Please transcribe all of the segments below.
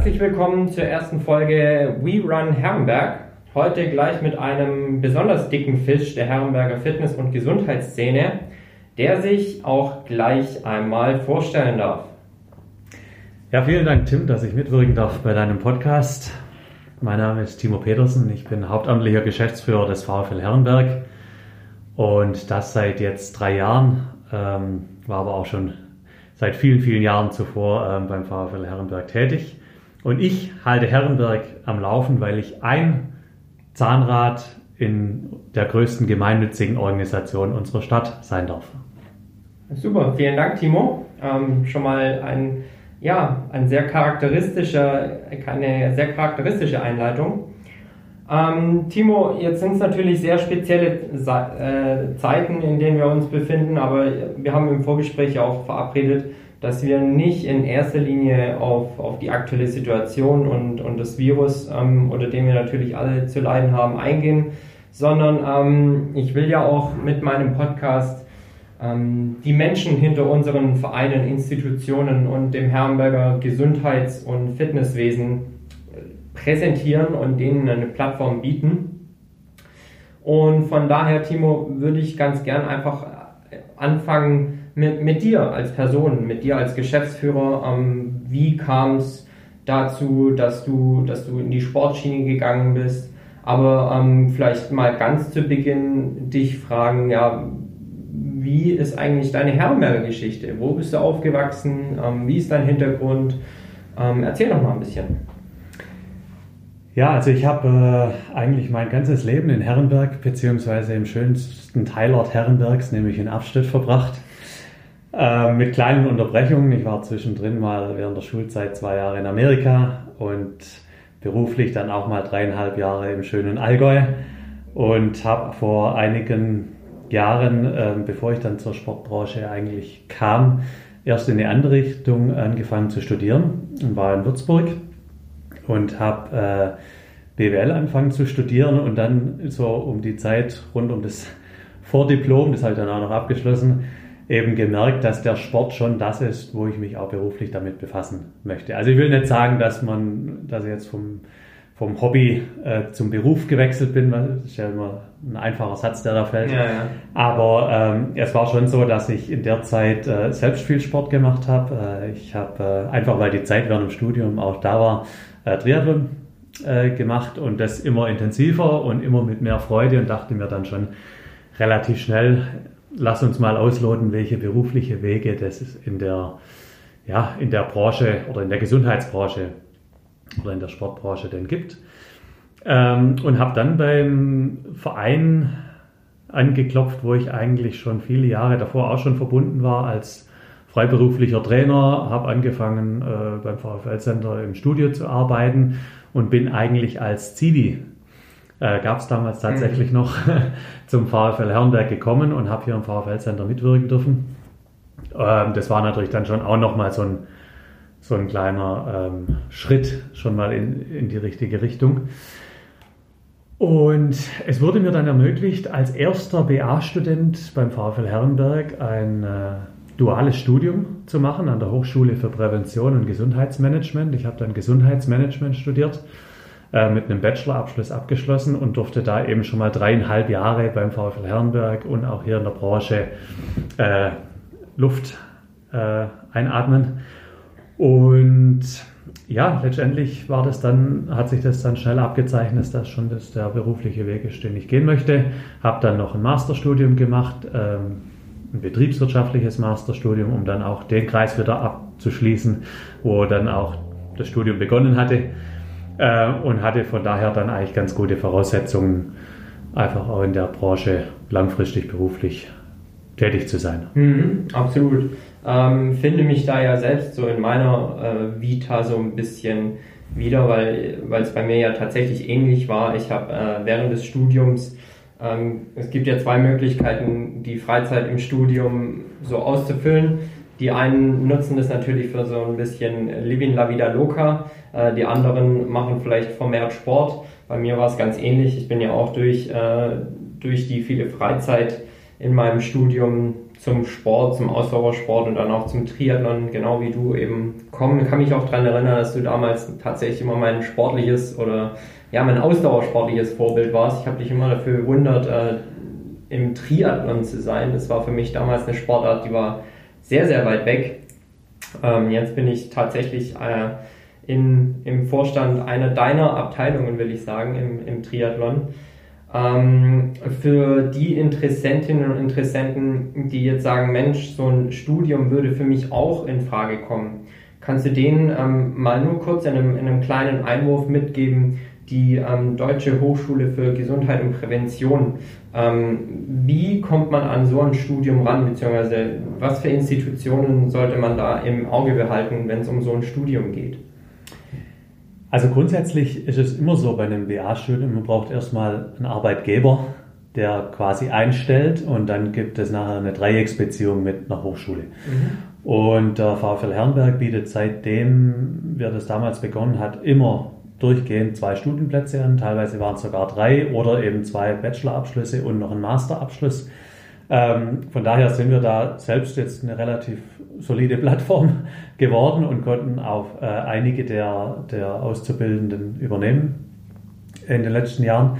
Herzlich willkommen zur ersten Folge We Run Herrenberg. Heute gleich mit einem besonders dicken Fisch der Herrenberger Fitness- und Gesundheitsszene, der sich auch gleich einmal vorstellen darf. Ja, vielen Dank, Tim, dass ich mitwirken darf bei deinem Podcast. Mein Name ist Timo Petersen, ich bin hauptamtlicher Geschäftsführer des VfL Herrenberg und das seit jetzt drei Jahren, ähm, war aber auch schon seit vielen, vielen Jahren zuvor ähm, beim VfL Herrenberg tätig. Und ich halte Herrenberg am Laufen, weil ich ein Zahnrad in der größten gemeinnützigen Organisation unserer Stadt sein darf. Super, vielen Dank, Timo. Ähm, schon mal ein, ja, ein sehr charakteristischer, eine sehr charakteristische Einleitung. Ähm, Timo, jetzt sind es natürlich sehr spezielle äh, Zeiten, in denen wir uns befinden, aber wir haben im Vorgespräch auch verabredet, dass wir nicht in erster Linie auf, auf die aktuelle Situation und, und das Virus, ähm, unter dem wir natürlich alle zu leiden haben, eingehen, sondern ähm, ich will ja auch mit meinem Podcast ähm, die Menschen hinter unseren Vereinen, Institutionen und dem Herrenberger Gesundheits- und Fitnesswesen äh, präsentieren und denen eine Plattform bieten. Und von daher, Timo, würde ich ganz gern einfach anfangen, mit, mit dir als Person, mit dir als Geschäftsführer. Ähm, wie kam es dazu, dass du, dass du in die Sportschiene gegangen bist? Aber ähm, vielleicht mal ganz zu Beginn dich fragen, ja, wie ist eigentlich deine Herrenberger-Geschichte? Wo bist du aufgewachsen? Ähm, wie ist dein Hintergrund? Ähm, erzähl doch mal ein bisschen. Ja, also ich habe äh, eigentlich mein ganzes Leben in Herrenberg beziehungsweise im schönsten Teilort Herrenbergs, nämlich in Abstedt, verbracht. Äh, mit kleinen Unterbrechungen. Ich war zwischendrin mal während der Schulzeit zwei Jahre in Amerika und beruflich dann auch mal dreieinhalb Jahre im schönen Allgäu und habe vor einigen Jahren, äh, bevor ich dann zur Sportbranche eigentlich kam, erst in eine andere Richtung angefangen zu studieren und war in Würzburg und habe äh, BWL angefangen zu studieren und dann so um die Zeit rund um das Vordiplom, das habe ich dann auch noch abgeschlossen, eben gemerkt, dass der Sport schon das ist, wo ich mich auch beruflich damit befassen möchte. Also ich will nicht sagen, dass man, dass ich jetzt vom, vom Hobby äh, zum Beruf gewechselt bin, das ist ja immer ein einfacher Satz, der da fällt. Ja, ja. Aber ähm, es war schon so, dass ich in der Zeit äh, selbst viel Sport gemacht habe. Äh, ich habe äh, einfach, weil die Zeit während dem Studium auch da war, äh, Triathlon äh, gemacht und das immer intensiver und immer mit mehr Freude und dachte mir dann schon relativ schnell, lass uns mal ausloten, welche berufliche Wege das in der, ja, in der Branche oder in der Gesundheitsbranche oder in der Sportbranche denn gibt. Ähm, und habe dann beim Verein angeklopft, wo ich eigentlich schon viele Jahre davor auch schon verbunden war als freiberuflicher Trainer, habe angefangen äh, beim VfL Center im Studio zu arbeiten und bin eigentlich als Zivi äh, gab es damals tatsächlich mhm. noch zum VfL Herrenberg gekommen und habe hier im VfL Center mitwirken dürfen. Ähm, das war natürlich dann schon auch nochmal so ein, so ein kleiner ähm, Schritt schon mal in, in die richtige Richtung. Und es wurde mir dann ermöglicht, als erster BA-Student beim VfL Herrenberg ein äh, duales Studium zu machen an der Hochschule für Prävention und Gesundheitsmanagement. Ich habe dann Gesundheitsmanagement studiert äh, mit einem Bachelorabschluss abgeschlossen und durfte da eben schon mal dreieinhalb Jahre beim VfL Herrenberg und auch hier in der Branche äh, Luft äh, einatmen. Und ja, letztendlich war das dann, hat sich das dann schnell abgezeichnet, dass das schon das der berufliche Weg ist, den ich gehen möchte. Habe dann noch ein Masterstudium gemacht, ähm, ein betriebswirtschaftliches Masterstudium, um dann auch den Kreis wieder abzuschließen, wo dann auch das Studium begonnen hatte äh, und hatte von daher dann eigentlich ganz gute Voraussetzungen, einfach auch in der Branche langfristig beruflich tätig zu sein. Mhm, absolut. Ähm, finde mich da ja selbst so in meiner äh, Vita so ein bisschen wieder, weil, es bei mir ja tatsächlich ähnlich war. Ich habe äh, während des Studiums, ähm, es gibt ja zwei Möglichkeiten, die Freizeit im Studium so auszufüllen. Die einen nutzen das natürlich für so ein bisschen Living la vida loca, äh, die anderen machen vielleicht vermehrt Sport. Bei mir war es ganz ähnlich. Ich bin ja auch durch, äh, durch die viele Freizeit in meinem Studium zum Sport, zum Ausdauersport und dann auch zum Triathlon, genau wie du eben kommen. Ich kann mich auch daran erinnern, dass du damals tatsächlich immer mein sportliches oder ja, mein ausdauersportliches Vorbild warst. Ich habe dich immer dafür bewundert, äh, im Triathlon zu sein. Das war für mich damals eine Sportart, die war sehr, sehr weit weg. Ähm, jetzt bin ich tatsächlich äh, in, im Vorstand einer deiner Abteilungen, will ich sagen, im, im Triathlon. Ähm, für die Interessentinnen und Interessenten, die jetzt sagen, Mensch, so ein Studium würde für mich auch in Frage kommen, kannst du denen ähm, mal nur kurz in einem, in einem, kleinen Einwurf mitgeben, die ähm, Deutsche Hochschule für Gesundheit und Prävention. Ähm, wie kommt man an so ein Studium ran, beziehungsweise was für Institutionen sollte man da im Auge behalten, wenn es um so ein Studium geht? Also grundsätzlich ist es immer so bei einem BA-Studium, man braucht erstmal einen Arbeitgeber, der quasi einstellt und dann gibt es nachher eine Dreiecksbeziehung mit einer Hochschule. Mhm. Und der VfL Herrenberg bietet seitdem wir das damals begonnen hat, immer durchgehend zwei Studienplätze an. Teilweise waren es sogar drei oder eben zwei Bachelorabschlüsse und noch ein Masterabschluss. Ähm, von daher sind wir da selbst jetzt eine relativ solide Plattform geworden und konnten auch äh, einige der, der Auszubildenden übernehmen in den letzten Jahren.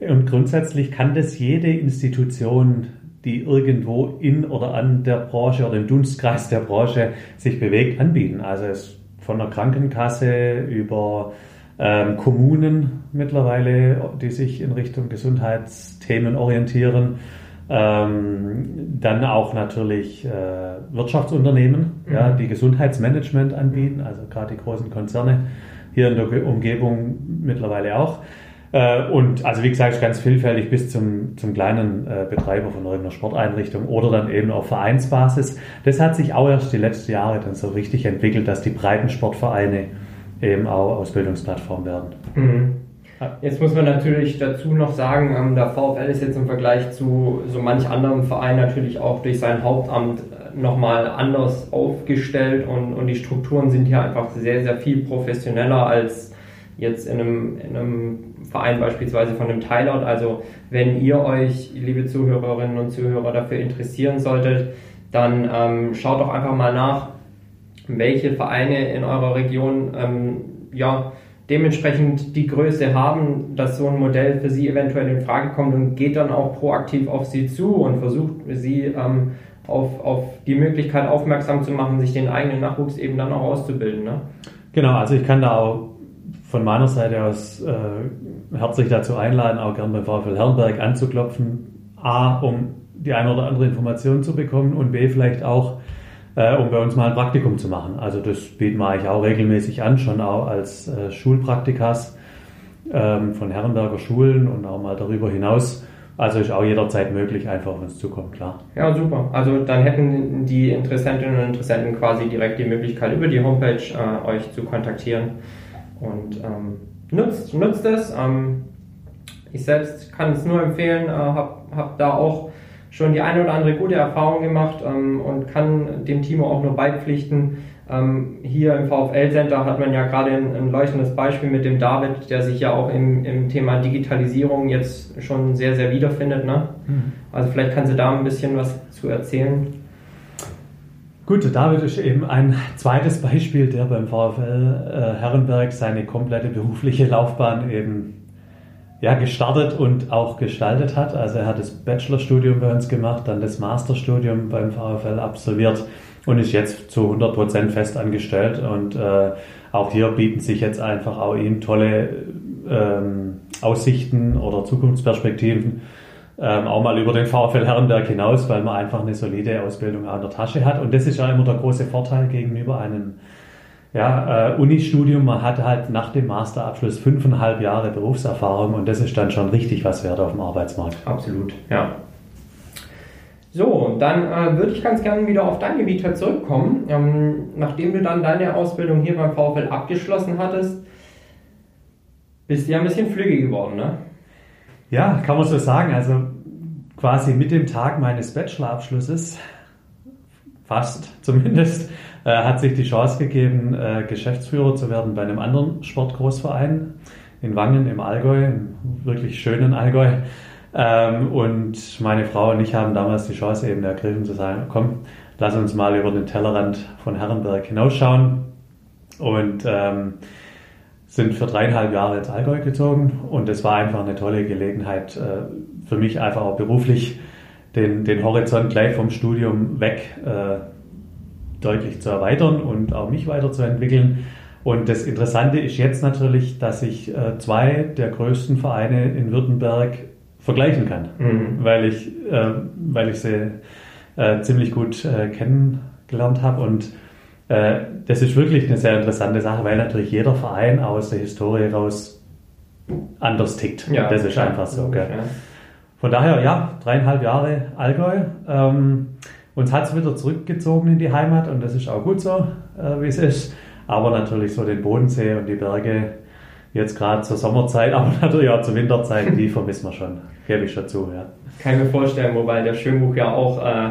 Und grundsätzlich kann das jede Institution, die irgendwo in oder an der Branche oder im Dunstkreis der Branche sich bewegt, anbieten. Also es von der Krankenkasse über ähm, Kommunen mittlerweile, die sich in Richtung Gesundheitsthemen orientieren, ähm, dann auch natürlich äh, Wirtschaftsunternehmen, mhm. ja, die Gesundheitsmanagement anbieten, also gerade die großen Konzerne hier in der Umgebung mittlerweile auch. Äh, und also wie gesagt, ganz vielfältig bis zum, zum kleinen äh, Betreiber von irgendeiner Sporteinrichtung oder dann eben auf Vereinsbasis. Das hat sich auch erst die letzten Jahre dann so richtig entwickelt, dass die Breitensportvereine eben auch Ausbildungsplattform werden. Mhm. Jetzt muss man natürlich dazu noch sagen, ähm, der VfL ist jetzt im Vergleich zu so manch anderem Verein natürlich auch durch sein Hauptamt äh, nochmal anders aufgestellt und, und die Strukturen sind hier einfach sehr, sehr viel professioneller als jetzt in einem, in einem Verein beispielsweise von einem Teilort. Also wenn ihr euch, liebe Zuhörerinnen und Zuhörer, dafür interessieren solltet, dann ähm, schaut doch einfach mal nach, welche Vereine in eurer Region ähm, ja, dementsprechend die Größe haben, dass so ein Modell für sie eventuell in Frage kommt und geht dann auch proaktiv auf sie zu und versucht sie ähm, auf, auf die Möglichkeit aufmerksam zu machen, sich den eigenen Nachwuchs eben dann auch auszubilden. Ne? Genau, also ich kann da auch von meiner Seite aus äh, herzlich dazu einladen, auch gerne beim VfL Herrenberg anzuklopfen. A, um die eine oder andere Information zu bekommen und B, vielleicht auch äh, um bei uns mal ein Praktikum zu machen. Also das bieten wir eigentlich auch regelmäßig an, schon auch als äh, Schulpraktikas ähm, von Herrenberger Schulen und auch mal darüber hinaus. Also ist auch jederzeit möglich, einfach auf uns zukommen, klar. Ja, super. Also dann hätten die Interessentinnen und Interessenten quasi direkt die Möglichkeit, über die Homepage äh, euch zu kontaktieren. Und ähm, nutzt, nutzt es. Ähm, ich selbst kann es nur empfehlen, äh, habe hab da auch schon die eine oder andere gute Erfahrung gemacht ähm, und kann dem Timo auch nur beipflichten. Ähm, hier im VfL-Center hat man ja gerade ein, ein, leuchtendes Beispiel mit dem David, der sich ja auch im, im Thema Digitalisierung jetzt schon sehr, sehr wiederfindet. Ne? Mhm. Also vielleicht kannst du da ein bisschen was zu erzählen. Gut, David ist eben ein zweites Beispiel, der beim VfL äh, Herrenberg seine komplette berufliche Laufbahn eben ja, gestartet und auch gestaltet hat. Also er hat das Bachelorstudium bei uns gemacht, dann das Masterstudium beim VfL absolviert und ist jetzt zu 100 Prozent fest angestellt. Und äh, auch hier bieten sich jetzt einfach auch ihm tolle ähm, Aussichten oder Zukunftsperspektiven. Ähm, auch mal über den VfL Herrenberg hinaus, weil man einfach eine solide Ausbildung an der Tasche hat. Und das ist ja immer der große Vorteil gegenüber einem ja, äh, Unistudium, man hat halt nach dem Masterabschluss fünfeinhalb Jahre Berufserfahrung und das ist dann schon richtig was wert auf dem Arbeitsmarkt. Absolut, ja. So, dann äh, würde ich ganz gerne wieder auf dein Gebiet zurückkommen. Ähm, nachdem du dann deine Ausbildung hier beim VfL abgeschlossen hattest, Bist ja ein bisschen flügge geworden, ne? Ja, kann man so sagen. Also quasi mit dem Tag meines Bachelorabschlusses, fast zumindest, hat sich die Chance gegeben, äh, Geschäftsführer zu werden bei einem anderen Sportgroßverein in Wangen im Allgäu, im wirklich schönen Allgäu. Ähm, und meine Frau und ich haben damals die Chance eben ergriffen zu sagen, komm, lass uns mal über den Tellerrand von Herrenberg hinausschauen. Und ähm, sind für dreieinhalb Jahre ins Allgäu gezogen und es war einfach eine tolle Gelegenheit äh, für mich einfach auch beruflich den, den Horizont gleich vom Studium weg äh, deutlich zu erweitern und auch mich weiterzuentwickeln. Und das Interessante ist jetzt natürlich, dass ich äh, zwei der größten Vereine in Württemberg vergleichen kann, mhm. weil, ich, äh, weil ich sie äh, ziemlich gut äh, kennengelernt habe und äh, das ist wirklich eine sehr interessante Sache, weil natürlich jeder Verein aus der Historie raus anders tickt. Ja, das ist klar. einfach so. Ja. Von daher, ja, dreieinhalb Jahre Allgäu. Ähm, uns hat es wieder zurückgezogen in die Heimat und das ist auch gut so, äh, wie es ist. Aber natürlich so den Bodensee und die Berge jetzt gerade zur Sommerzeit, aber natürlich auch zur Winterzeit, die vermissen wir schon, gebe ich schon zu. Ja. Kann ich mir vorstellen, wobei der Schönbuch ja auch äh,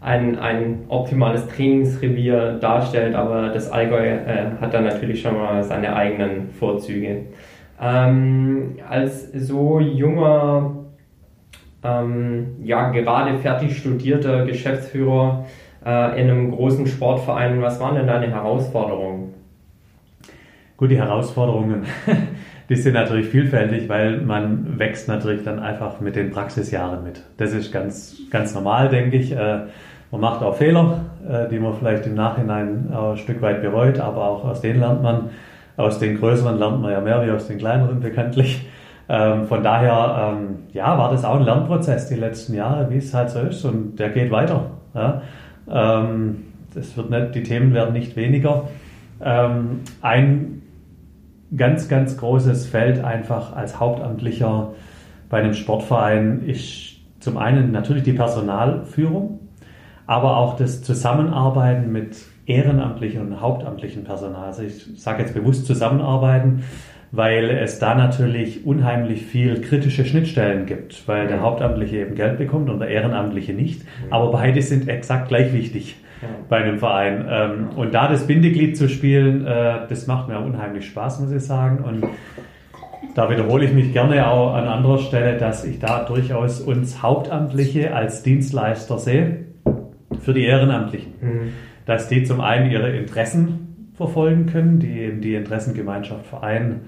ein, ein optimales Trainingsrevier darstellt, aber das Allgäu äh, hat dann natürlich schon mal seine eigenen Vorzüge. Ähm, als so junger, ähm, ja, gerade fertig studierter Geschäftsführer äh, in einem großen Sportverein, was waren denn deine Herausforderungen? Gut, die Herausforderungen, die sind natürlich vielfältig, weil man wächst natürlich dann einfach mit den Praxisjahren mit. Das ist ganz, ganz normal, denke ich. Äh, man macht auch Fehler, äh, die man vielleicht im Nachhinein ein Stück weit bereut, aber auch aus denen lernt man. Aus den größeren lernt man ja mehr wie aus den kleineren bekanntlich. Ähm, von daher, ähm, ja, war das auch ein Lernprozess die letzten Jahre, wie es halt so ist, und der geht weiter. Ja. Ähm, das wird nicht, die Themen werden nicht weniger. ein ganz, ganz großes Feld einfach als Hauptamtlicher bei einem Sportverein ist zum einen natürlich die Personalführung aber auch das Zusammenarbeiten mit ehrenamtlichen und hauptamtlichen Personal. Also ich sage jetzt bewusst zusammenarbeiten, weil es da natürlich unheimlich viel kritische Schnittstellen gibt, weil der Hauptamtliche eben Geld bekommt und der Ehrenamtliche nicht. Aber beide sind exakt gleich wichtig bei einem Verein. Ähm, und da das Bindeglied zu spielen, äh, das macht mir unheimlich Spaß, muss ich sagen. Und da wiederhole ich mich gerne auch an anderer Stelle, dass ich da durchaus uns Hauptamtliche als Dienstleister sehe für die Ehrenamtlichen. Mhm. Dass die zum einen ihre Interessen verfolgen können, die eben die Interessengemeinschaft Verein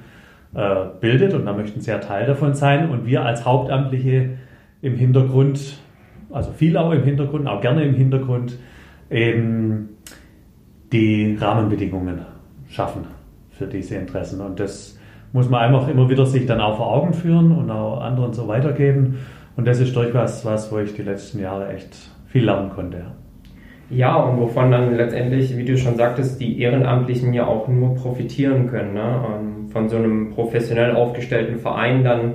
äh, bildet. Und da möchten sie ja Teil davon sein. Und wir als Hauptamtliche im Hintergrund, also viel auch im Hintergrund, auch gerne im Hintergrund, eben die Rahmenbedingungen schaffen für diese Interessen. Und das muss man einfach immer wieder sich dann auch vor Augen führen und auch anderen so weitergeben. Und das ist durchaus was, wo ich die letzten Jahre echt viel lernen konnte. Ja, und wovon dann letztendlich, wie du schon sagtest, die Ehrenamtlichen ja auch nur profitieren können. Ne? Von so einem professionell aufgestellten Verein, dann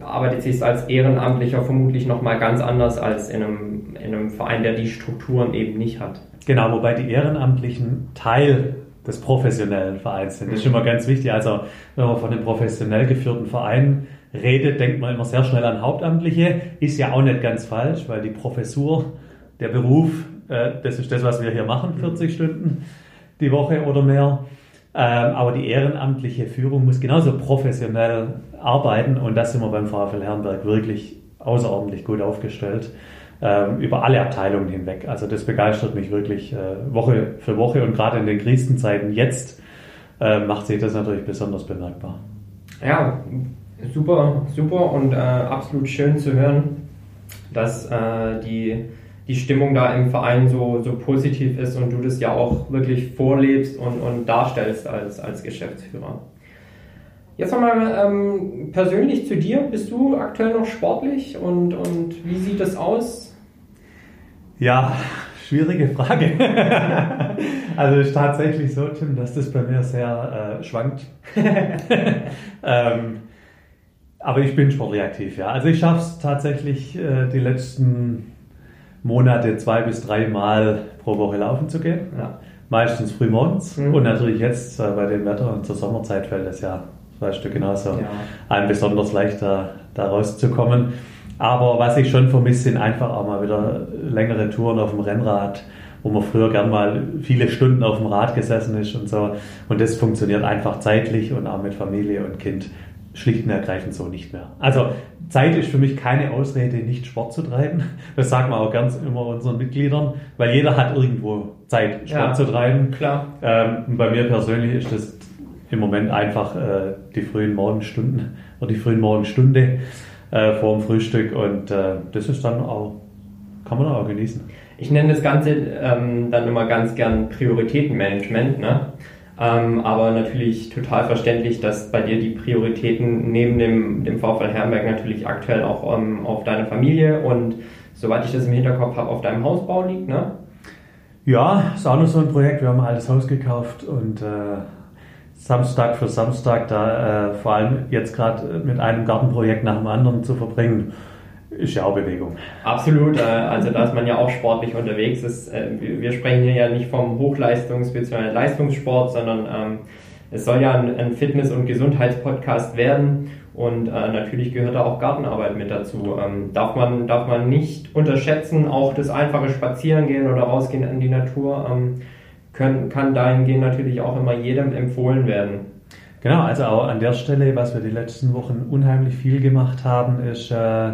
arbeitet sich als Ehrenamtlicher vermutlich nochmal ganz anders als in einem, in einem Verein, der die Strukturen eben nicht hat. Genau, wobei die Ehrenamtlichen Teil des professionellen Vereins sind. Das ist immer ganz wichtig. Also, wenn man von einem professionell geführten Verein redet, denkt man immer sehr schnell an Hauptamtliche. Ist ja auch nicht ganz falsch, weil die Professur, der Beruf, äh, das ist das, was wir hier machen, 40 mhm. Stunden die Woche oder mehr. Ähm, aber die ehrenamtliche Führung muss genauso professionell arbeiten und das sind wir beim VfL Herrenberg wirklich außerordentlich gut aufgestellt ähm, über alle Abteilungen hinweg. Also das begeistert mich wirklich äh, Woche für Woche und gerade in den Krisenzeiten jetzt äh, macht sich das natürlich besonders bemerkbar. Ja, super, super und äh, absolut schön zu hören, dass die die Stimmung da im Verein so, so positiv ist und du das ja auch wirklich vorlebst und, und darstellst als, als Geschäftsführer. Jetzt nochmal ähm, persönlich zu dir. Bist du aktuell noch sportlich und, und wie sieht das aus? Ja, schwierige Frage. also ist tatsächlich so, Tim, dass das bei mir sehr äh, schwankt. ähm, aber ich bin sportlich aktiv, ja. Also ich schaffe es tatsächlich äh, die letzten Monate zwei bis drei Mal pro Woche laufen zu gehen. Ja. Meistens früh morgens. Mhm. Und natürlich jetzt äh, bei dem Wetter und zur Sommerzeit fällt das ja weißt du genauso, ja. einem besonders leicht da, da rauszukommen. Aber was ich schon vermisse, sind einfach auch mal wieder längere Touren auf dem Rennrad, wo man früher gern mal viele Stunden auf dem Rad gesessen ist und so. Und das funktioniert einfach zeitlich und auch mit Familie und Kind schlicht und ergreifend so nicht mehr. Also Zeit ist für mich keine Ausrede, nicht Sport zu treiben. Das sagen wir auch ganz immer unseren Mitgliedern, weil jeder hat irgendwo Zeit, Sport ja, zu treiben. Klar. Ähm, bei mir persönlich ist das im Moment einfach äh, die frühen Morgenstunden oder die frühen Morgenstunde äh, vor dem Frühstück und äh, das ist dann auch, kann man auch genießen. Ich nenne das Ganze ähm, dann immer ganz gern Prioritätenmanagement. Ne? Ähm, aber natürlich total verständlich, dass bei dir die Prioritäten neben dem, dem VfL Herrenberg natürlich aktuell auch ähm, auf deine Familie und soweit ich das im Hinterkopf habe, auf deinem Hausbau liegt, ne? Ja, ist auch noch so ein Projekt. Wir haben ein altes Haus gekauft und äh, Samstag für Samstag da äh, vor allem jetzt gerade mit einem Gartenprojekt nach dem anderen zu verbringen ist ja auch Bewegung. Absolut, äh, also da ist man ja auch sportlich unterwegs. Ist, äh, wir sprechen hier ja nicht vom Hochleistungs- bzw. Leistungssport, sondern ähm, es soll ja ein, Fitness- und Gesundheitspodcast werden und äh, natürlich gehört da auch Gartenarbeit mit dazu. Ähm, darf, man, darf man nicht unterschätzen, auch das einfache Spazierengehen oder rausgehen in die Natur ähm, können, kann dahingehend natürlich auch immer jedem empfohlen werden. Genau, also auch an der Stelle, was wir die letzten Wochen unheimlich viel gemacht haben, ist äh,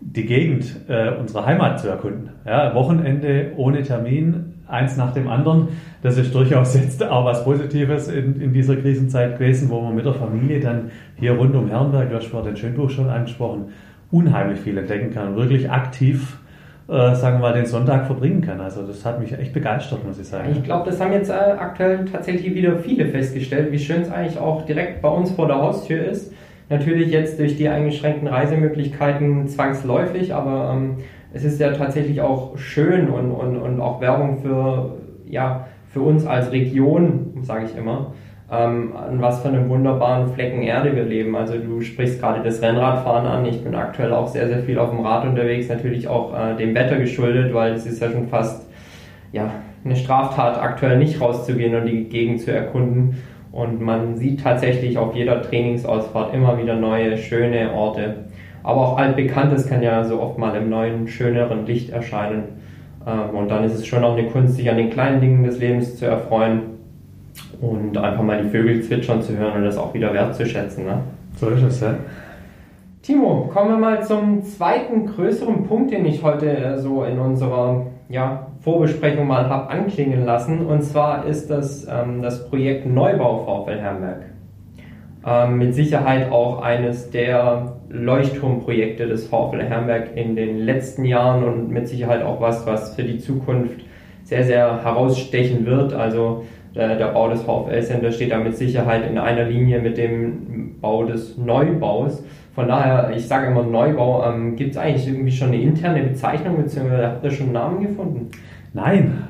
die Gegend äh, unserer Heimat zu erkunden. Ja, Wochenende ohne Termin, eins nach dem anderen. Das ist durchaus jetzt auch was Positives in, in dieser Krisenzeit gewesen, wo man mit der Familie dann hier rund um Herrenberg, du hast vorhin den Schönbuch schon angesprochen, unheimlich viel entdecken kann und wirklich aktiv äh, sagen wir mal, den Sonntag verbringen kann. Also das hat mich echt begeistert, muss ich sagen. Ich glaube, das haben jetzt äh, aktuell tatsächlich wieder viele festgestellt, wie schön es eigentlich auch direkt bei uns vor der Haustür ist. Natürlich jetzt durch die eingeschränkten Reisemöglichkeiten zwangsläufig, aber ähm, es ist ja tatsächlich auch schön und, und, und auch Werbung für, ja, für uns als Region, sage ich immer, ähm, an was für einem wunderbaren Flecken Erde wir leben. Also du sprichst gerade das Rennradfahren an. Ich bin aktuell auch sehr, sehr viel auf dem Rad unterwegs, natürlich auch äh, dem Wetter geschuldet, weil es ist ja schon fast ja, eine Straftat, aktuell nicht rauszugehen und die Gegend zu erkunden. Und man sieht tatsächlich auf jeder Trainingsausfahrt immer wieder neue, schöne Orte. Aber auch altbekanntes kann ja so oft mal im neuen, schöneren Licht erscheinen. Ähm, und dann ist es schon auch eine Kunst, sich an den kleinen Dingen des Lebens zu erfreuen und einfach mal die Vögel zwitschern zu hören und das auch wieder wertzuschätzen. Ne? So ist es, ja. Timo, kommen wir mal zum zweiten größeren Punkt, den ich heute äh, so in unserer ja, Vorbesprechung mal habe anklingen lassen. Und zwar ist das ähm, das Projekt Neubau VfL Herrenberg. Ähm, mit Sicherheit auch eines der Leuchtturmprojekte des VfL Herrenberg in den letzten Jahren und mit Sicherheit auch was, was für die Zukunft sehr, sehr herausstechen wird. Also der, der Bau des VfL Center steht da mit Sicherheit in einer Linie mit dem Bau des Neubaus. Von daher, ich sage immer Neubau, ähm, gibt es eigentlich irgendwie schon eine interne Bezeichnung, beziehungsweise habt ihr schon einen Namen gefunden? Nein,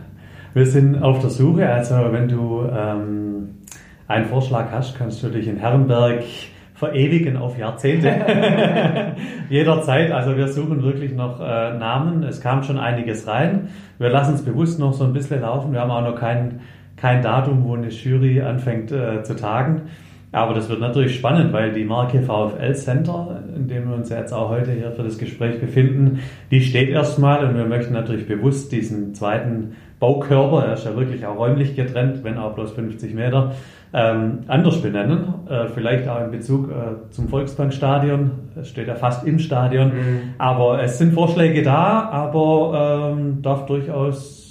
wir sind auf der Suche. Also wenn du ähm, einen Vorschlag hast, kannst du dich in Herrenberg verewigen auf Jahrzehnte. Jederzeit. Also wir suchen wirklich noch äh, Namen. Es kam schon einiges rein. Wir lassen es bewusst noch so ein bisschen laufen. Wir haben auch noch kein, kein Datum, wo eine Jury anfängt äh, zu tagen. Aber das wird natürlich spannend, weil die Marke VfL Center, in dem wir uns jetzt auch heute hier für das Gespräch befinden, die steht erstmal und wir möchten natürlich bewusst diesen zweiten Baukörper, er ist ja wirklich auch räumlich getrennt, wenn auch bloß 50 Meter, ähm, anders benennen. Äh, vielleicht auch in Bezug äh, zum Volksbankstadion. Es steht ja fast im Stadion. Mhm. Aber es sind Vorschläge da, aber ähm, darf durchaus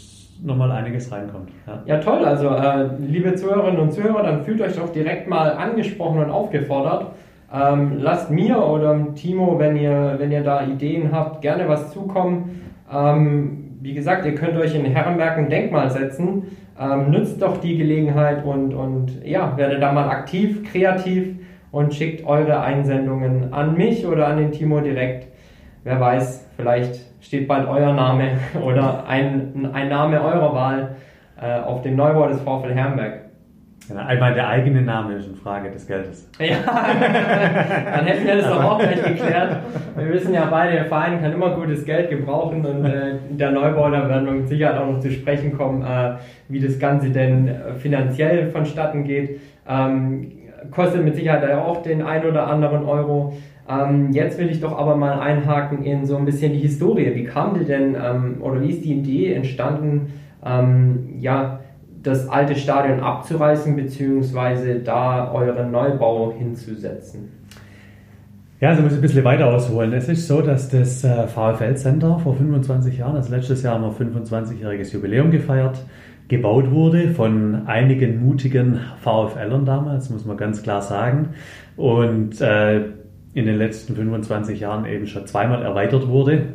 nochmal einiges reinkommt. Ja, ja toll. Also, äh, liebe Zuhörerinnen und Zuhörer, dann fühlt euch doch direkt mal angesprochen und aufgefordert. Ähm, lasst mir oder Timo, wenn ihr, wenn ihr da Ideen habt, gerne was zukommen. Ähm, wie gesagt, ihr könnt euch in Herrenberg ein Denkmal setzen. Ähm, nützt doch die Gelegenheit und, und ja, werdet da mal aktiv, kreativ und schickt eure Einsendungen an mich oder an den Timo direkt. Wer weiß, vielleicht steht bald euer Name oder ein, ein Name eurer Wahl äh, auf dem Neubau des VfL Herrenberg. Ja, einmal der eigene Name ist eine Frage des Geldes. Ja, dann hätten wir das doch auch gleich geklärt. Wir wissen ja beide, der Verein kann immer gutes Geld gebrauchen und äh, der Neubau, da werden wir mit Sicherheit auch noch zu sprechen kommen, äh, wie das Ganze denn äh, finanziell vonstatten geht. Ähm, kostet mit Sicherheit auch den ein oder anderen Euro. Ähm, jetzt will ich doch aber mal einhaken in so ein bisschen die Historie. Wie kam die denn ähm, oder wie ist die Idee entstanden, ähm, ja, das alte Stadion abzureißen beziehungsweise da euren Neubau hinzusetzen? Ja, also muss ich ein bisschen weiter ausholen. Es ist so, dass das äh, VfL Center vor 25 Jahren, also letztes Jahr haben wir 25-jähriges Jubiläum gefeiert, gebaut wurde von einigen mutigen VfLern damals, muss man ganz klar sagen. Und äh, in den letzten 25 Jahren eben schon zweimal erweitert wurde.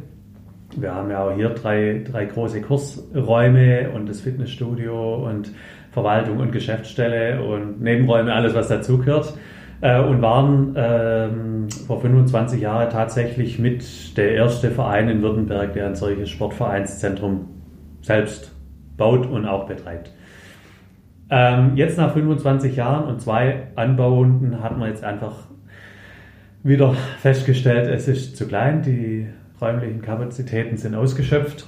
Wir haben ja auch hier drei, drei große Kursräume und das Fitnessstudio und Verwaltung und Geschäftsstelle und Nebenräume, alles was dazugehört. Äh, und waren ähm, vor 25 Jahren tatsächlich mit der erste Verein in Württemberg, der ein solches Sportvereinszentrum selbst baut und auch betreibt. Ähm, jetzt nach 25 Jahren und zwei Anbauenden hat man jetzt einfach wieder festgestellt, es ist zu klein, die räumlichen Kapazitäten sind ausgeschöpft.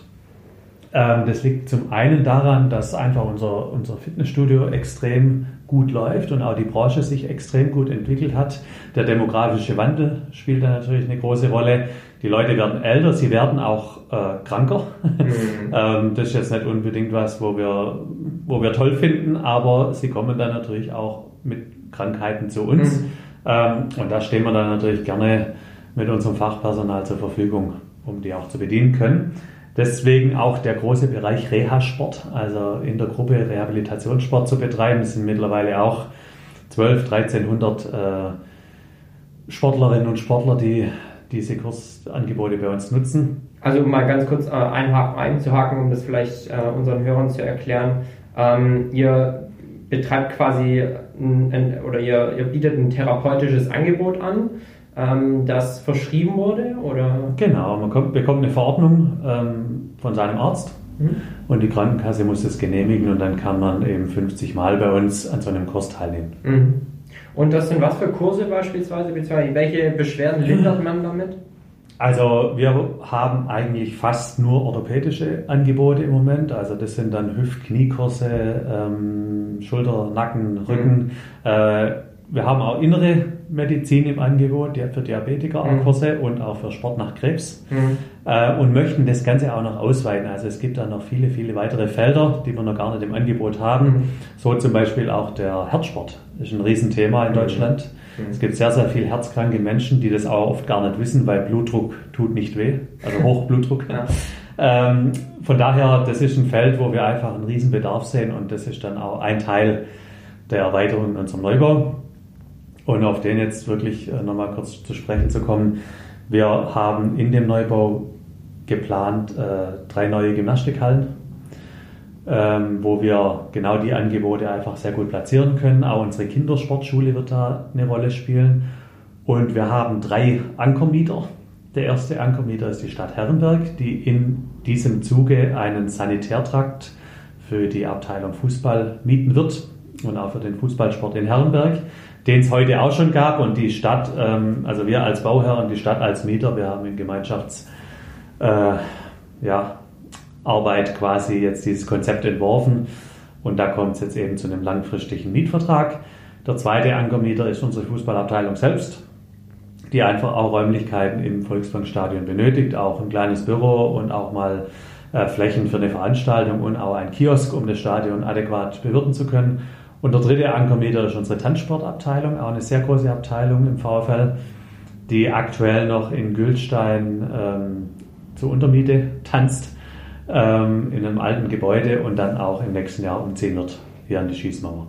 Ähm, das liegt zum einen daran, dass einfach unser, unser Fitnessstudio extrem gut läuft und auch die Branche sich extrem gut entwickelt hat. Der demografische Wandel spielt da natürlich eine große Rolle. Die Leute werden älter, sie werden auch äh, kranker. Mhm. ähm, das ist jetzt nicht unbedingt was, wo wir, wo wir toll finden, aber sie kommen dann natürlich auch mit Krankheiten zu uns. Mhm. Ähm, und da stehen wir dann natürlich gerne mit unserem Fachpersonal zur Verfügung, um die auch zu bedienen können. Deswegen auch der große Bereich Reha-Sport, also in der Gruppe Rehabilitationssport zu betreiben. Es sind mittlerweile auch 12, 1300 äh, Sportlerinnen und Sportler, die diese Kursangebote bei uns nutzen. Also um mal ganz kurz äh, einzuhaken, um das vielleicht äh, unseren Hörern zu erklären. Ähm, ihr betreibt quasi ein, ein, oder ihr, ihr bietet ein therapeutisches Angebot an ähm, das verschrieben wurde? Oder? Genau, man kommt, bekommt eine Verordnung ähm, von seinem Arzt mhm. und die Krankenkasse muss das genehmigen und dann kann man eben 50 Mal bei uns an so einem Kurs teilnehmen. Mhm. Und das sind was für Kurse beispielsweise, beziehungsweise welche Beschwerden lindert man damit? Also wir haben eigentlich fast nur orthopädische Angebote im Moment. Also das sind dann Hüft-Kniekurse, ähm, Schulter, Nacken, Rücken. Mhm. Äh, wir haben auch innere Medizin im Angebot, ja, für Diabetiker mhm. Kurse und auch für Sport nach Krebs mhm. äh, und möchten das Ganze auch noch ausweiten. Also es gibt da noch viele, viele weitere Felder, die wir noch gar nicht im Angebot haben. Mhm. So zum Beispiel auch der Herzsport ist ein Riesenthema in mhm. Deutschland. Mhm. Es gibt sehr, sehr viele herzkranke Menschen, die das auch oft gar nicht wissen, weil Blutdruck tut nicht weh, also Hochblutdruck. Ja. Ähm, von daher, das ist ein Feld, wo wir einfach einen Riesenbedarf sehen und das ist dann auch ein Teil der Erweiterung in unserem Neubau. Und auf den jetzt wirklich äh, nochmal kurz zu sprechen zu kommen. Wir haben in dem Neubau geplant äh, drei neue Gymnastikhallen, ähm, wo wir genau die Angebote einfach sehr gut platzieren können. Auch unsere Kindersportschule wird da eine Rolle spielen. Und wir haben drei Ankermieter. Der erste Ankermieter ist die Stadt Herrenberg, die in diesem Zuge einen Sanitärtrakt für die Abteilung Fußball mieten wird und auch für den Fußballsport in Herrenberg den es heute auch schon gab und die Stadt, ähm, also wir als Bauherr und die Stadt als Mieter, wir haben in Gemeinschafts äh, ja, Arbeit quasi jetzt dieses Konzept entworfen und da kommt es jetzt eben zu einem langfristigen Mietvertrag. Der zweite Ankermieter ist unsere Fußballabteilung selbst, die einfach auch Räumlichkeiten im Volksbankstadion benötigt, auch ein kleines Büro und auch mal äh, Flächen für eine Veranstaltung und auch ein Kiosk, um das Stadion adäquat bewirten zu können. Und der dritte Ankermieter ist unsere Tanzsportabteilung, auch eine sehr große Abteilung im VfL, die aktuell noch in Gülstein ähm, zur Untermiete tanzt, ähm, in einem alten Gebäude und dann auch im nächsten Jahr umziehen wird hier an die Schießmauer.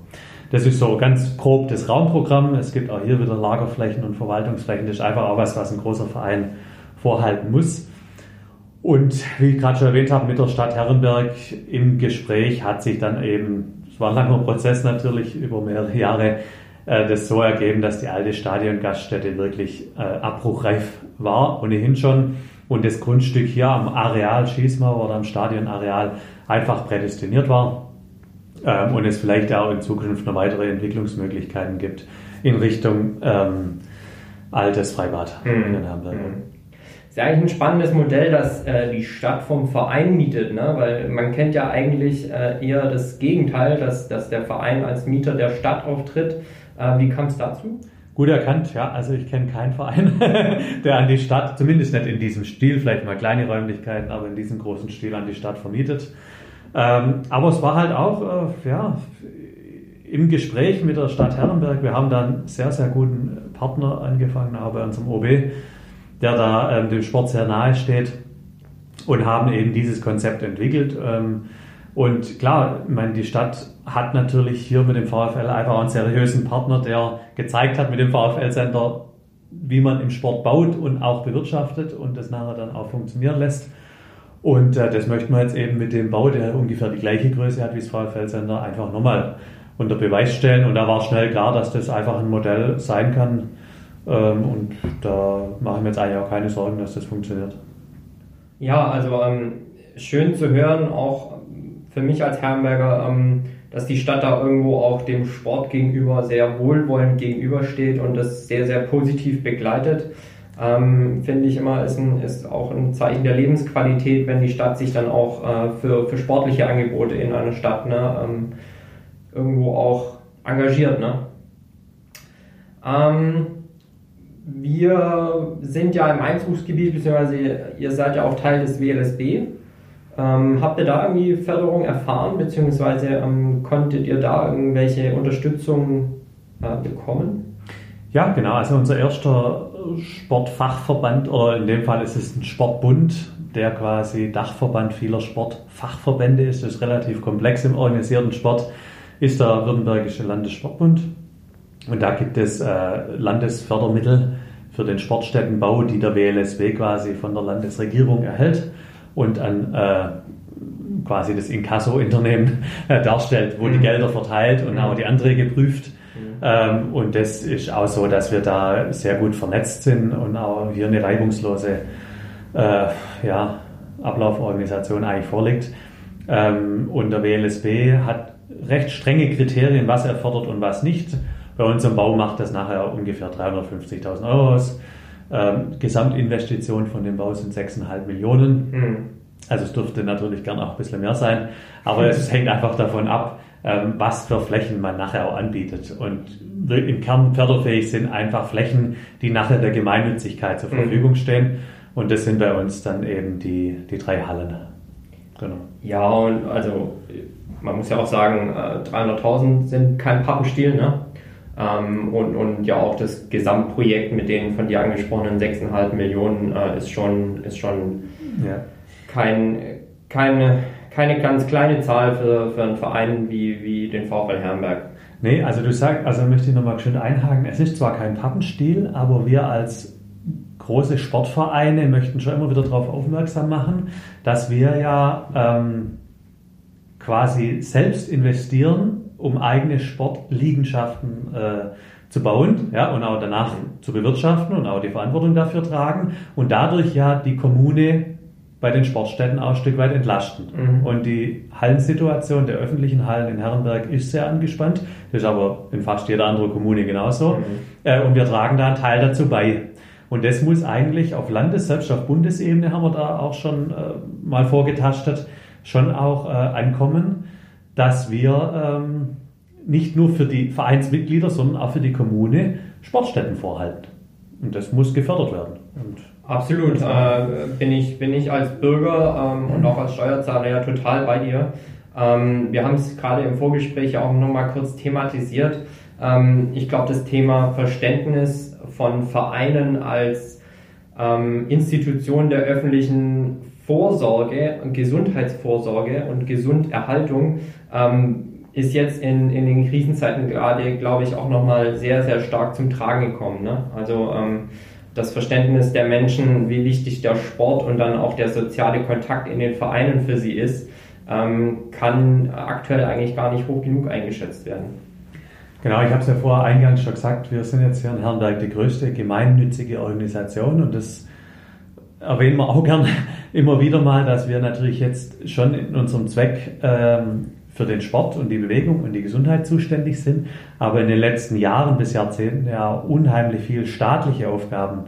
Das ist so ganz grob das Raumprogramm. Es gibt auch hier wieder Lagerflächen und Verwaltungsflächen. Das ist einfach auch was, was ein großer Verein vorhalten muss. Und wie ich gerade schon erwähnt habe, mit der Stadt Herrenberg im Gespräch hat sich dann eben war ein langer Prozess natürlich über mehrere Jahre, äh, das so ergeben, dass die alte Stadiongaststätte wirklich äh, abbruchreif war, ohnehin schon. Und das Grundstück hier am Areal Schießmauer oder am Stadionareal einfach prädestiniert war. Ähm, und es vielleicht auch in Zukunft noch weitere Entwicklungsmöglichkeiten gibt in Richtung ähm, altes Freibad mhm. in Hamburg. Mhm ist ja eigentlich ein spannendes Modell, dass äh, die Stadt vom Verein mietet, ne? weil man kennt ja eigentlich äh, eher das Gegenteil, dass, dass der Verein als Mieter der Stadt auftritt. Äh, wie kam es dazu? Gut erkannt, ja. Also ich kenne keinen Verein, der an die Stadt, zumindest nicht in diesem Stil, vielleicht mal kleine Räumlichkeiten, aber in diesem großen Stil an die Stadt vermietet. Ähm, aber es war halt auch, äh, ja, im Gespräch mit der Stadt Herrenberg, wir haben da einen sehr, sehr guten Partner angefangen, auch bei unserem OB, der da ähm, dem Sport sehr nahe steht und haben eben dieses Konzept entwickelt. Ähm, und klar, ich meine, die Stadt hat natürlich hier mit dem VfL einfach einen seriösen Partner, der gezeigt hat mit dem VfL-Center, wie man im Sport baut und auch bewirtschaftet und das nachher dann auch funktionieren lässt. Und äh, das möchten wir jetzt eben mit dem Bau, der ungefähr die gleiche Größe hat wie das VfL-Center, einfach nochmal unter Beweis stellen. Und da war schnell klar, dass das einfach ein Modell sein kann. Ähm, und da mache ich mir jetzt eigentlich auch keine Sorgen, dass das funktioniert. Ja, also ähm, schön zu hören, auch für mich als Herrenberger, ähm, dass die Stadt da irgendwo auch dem Sport gegenüber sehr wohlwollend gegenübersteht und das sehr, sehr positiv begleitet. Ähm, finde ich immer, ist, ein, ist auch ein Zeichen der Lebensqualität, wenn die Stadt sich dann auch äh, für, für sportliche Angebote in einer Stadt ne, ähm, irgendwo auch engagiert. Ne? Ähm, wir sind ja im Einzugsgebiet, beziehungsweise ihr seid ja auch Teil des WLSB. Ähm, habt ihr da irgendwie Förderung erfahren, beziehungsweise ähm, konntet ihr da irgendwelche Unterstützung äh, bekommen? Ja, genau. Also unser erster Sportfachverband, oder in dem Fall ist es ein Sportbund, der quasi Dachverband vieler Sportfachverbände ist. Das ist relativ komplex im organisierten Sport, ist der Württembergische Landessportbund. Und da gibt es äh, Landesfördermittel für den Sportstättenbau, die der WLSW quasi von der Landesregierung erhält und an äh, quasi das Inkasso-Unternehmen äh, darstellt, wo mhm. die Gelder verteilt und mhm. auch die Anträge prüft. Mhm. Ähm, und das ist auch so, dass wir da sehr gut vernetzt sind und auch hier eine reibungslose äh, ja, Ablauforganisation eigentlich vorliegt. Ähm, und der WLSB hat recht strenge Kriterien, was er fördert und was nicht. Bei uns im Bau macht das nachher ungefähr 350.000 Euro aus. Ähm, Gesamtinvestition von dem Bau sind 6,5 Millionen. Mhm. Also es dürfte natürlich gern auch ein bisschen mehr sein, aber es hängt einfach davon ab, ähm, was für Flächen man nachher auch anbietet. Und im Kern förderfähig sind einfach Flächen, die nachher der Gemeinnützigkeit zur hm. Verfügung stehen. Und das sind bei uns dann eben die, die drei Hallen. Genau. Ja, und also man muss ja auch sagen, 300.000 äh, sind kein Pappenstiel, ne? Ähm, und, und ja auch das Gesamtprojekt mit den von dir angesprochenen 6,5 Millionen äh, ist schon, ist schon ja. kein, keine, keine ganz kleine Zahl für, für einen Verein wie, wie den VfL Herrenberg. Nee, also du sagst, also möchte ich nochmal schön einhaken, es ist zwar kein Pappenstiel, aber wir als große Sportvereine möchten schon immer wieder darauf aufmerksam machen, dass wir ja ähm, quasi selbst investieren um eigene Sportliegenschaften äh, zu bauen ja, und auch danach zu bewirtschaften und auch die Verantwortung dafür tragen und dadurch ja die Kommune bei den Sportstätten auch ein Stück weit entlasten. Mhm. Und die Hallensituation der öffentlichen Hallen in Herrenberg ist sehr angespannt. Das ist aber in fast jeder anderen Kommune genauso. Mhm. Äh, und wir tragen da einen Teil dazu bei. Und das muss eigentlich auf Landes-, selbst auf Bundesebene haben wir da auch schon äh, mal vorgetastet, schon auch äh, ankommen dass wir ähm, nicht nur für die Vereinsmitglieder, sondern auch für die Kommune Sportstätten vorhalten. Und das muss gefördert werden. Und Absolut. Äh, bin, ich, bin ich als Bürger ähm, und auch als Steuerzahler ja total bei dir. Ähm, wir haben es gerade im Vorgespräch auch nochmal kurz thematisiert. Ähm, ich glaube, das Thema Verständnis von Vereinen als ähm, Institution der öffentlichen Vorsorge und Gesundheitsvorsorge und Gesunderhaltung ähm, ist jetzt in, in den Krisenzeiten gerade, glaube ich, auch nochmal sehr, sehr stark zum Tragen gekommen. Ne? Also ähm, das Verständnis der Menschen, wie wichtig der Sport und dann auch der soziale Kontakt in den Vereinen für sie ist, ähm, kann aktuell eigentlich gar nicht hoch genug eingeschätzt werden. Genau, ich habe es ja vorher eingangs schon gesagt, wir sind jetzt hier in Herrenberg die größte gemeinnützige Organisation und das erwähnen wir auch gern immer wieder mal, dass wir natürlich jetzt schon in unserem Zweck ähm, für den Sport und die Bewegung und die Gesundheit zuständig sind, aber in den letzten Jahren bis Jahrzehnten ja unheimlich viel staatliche Aufgaben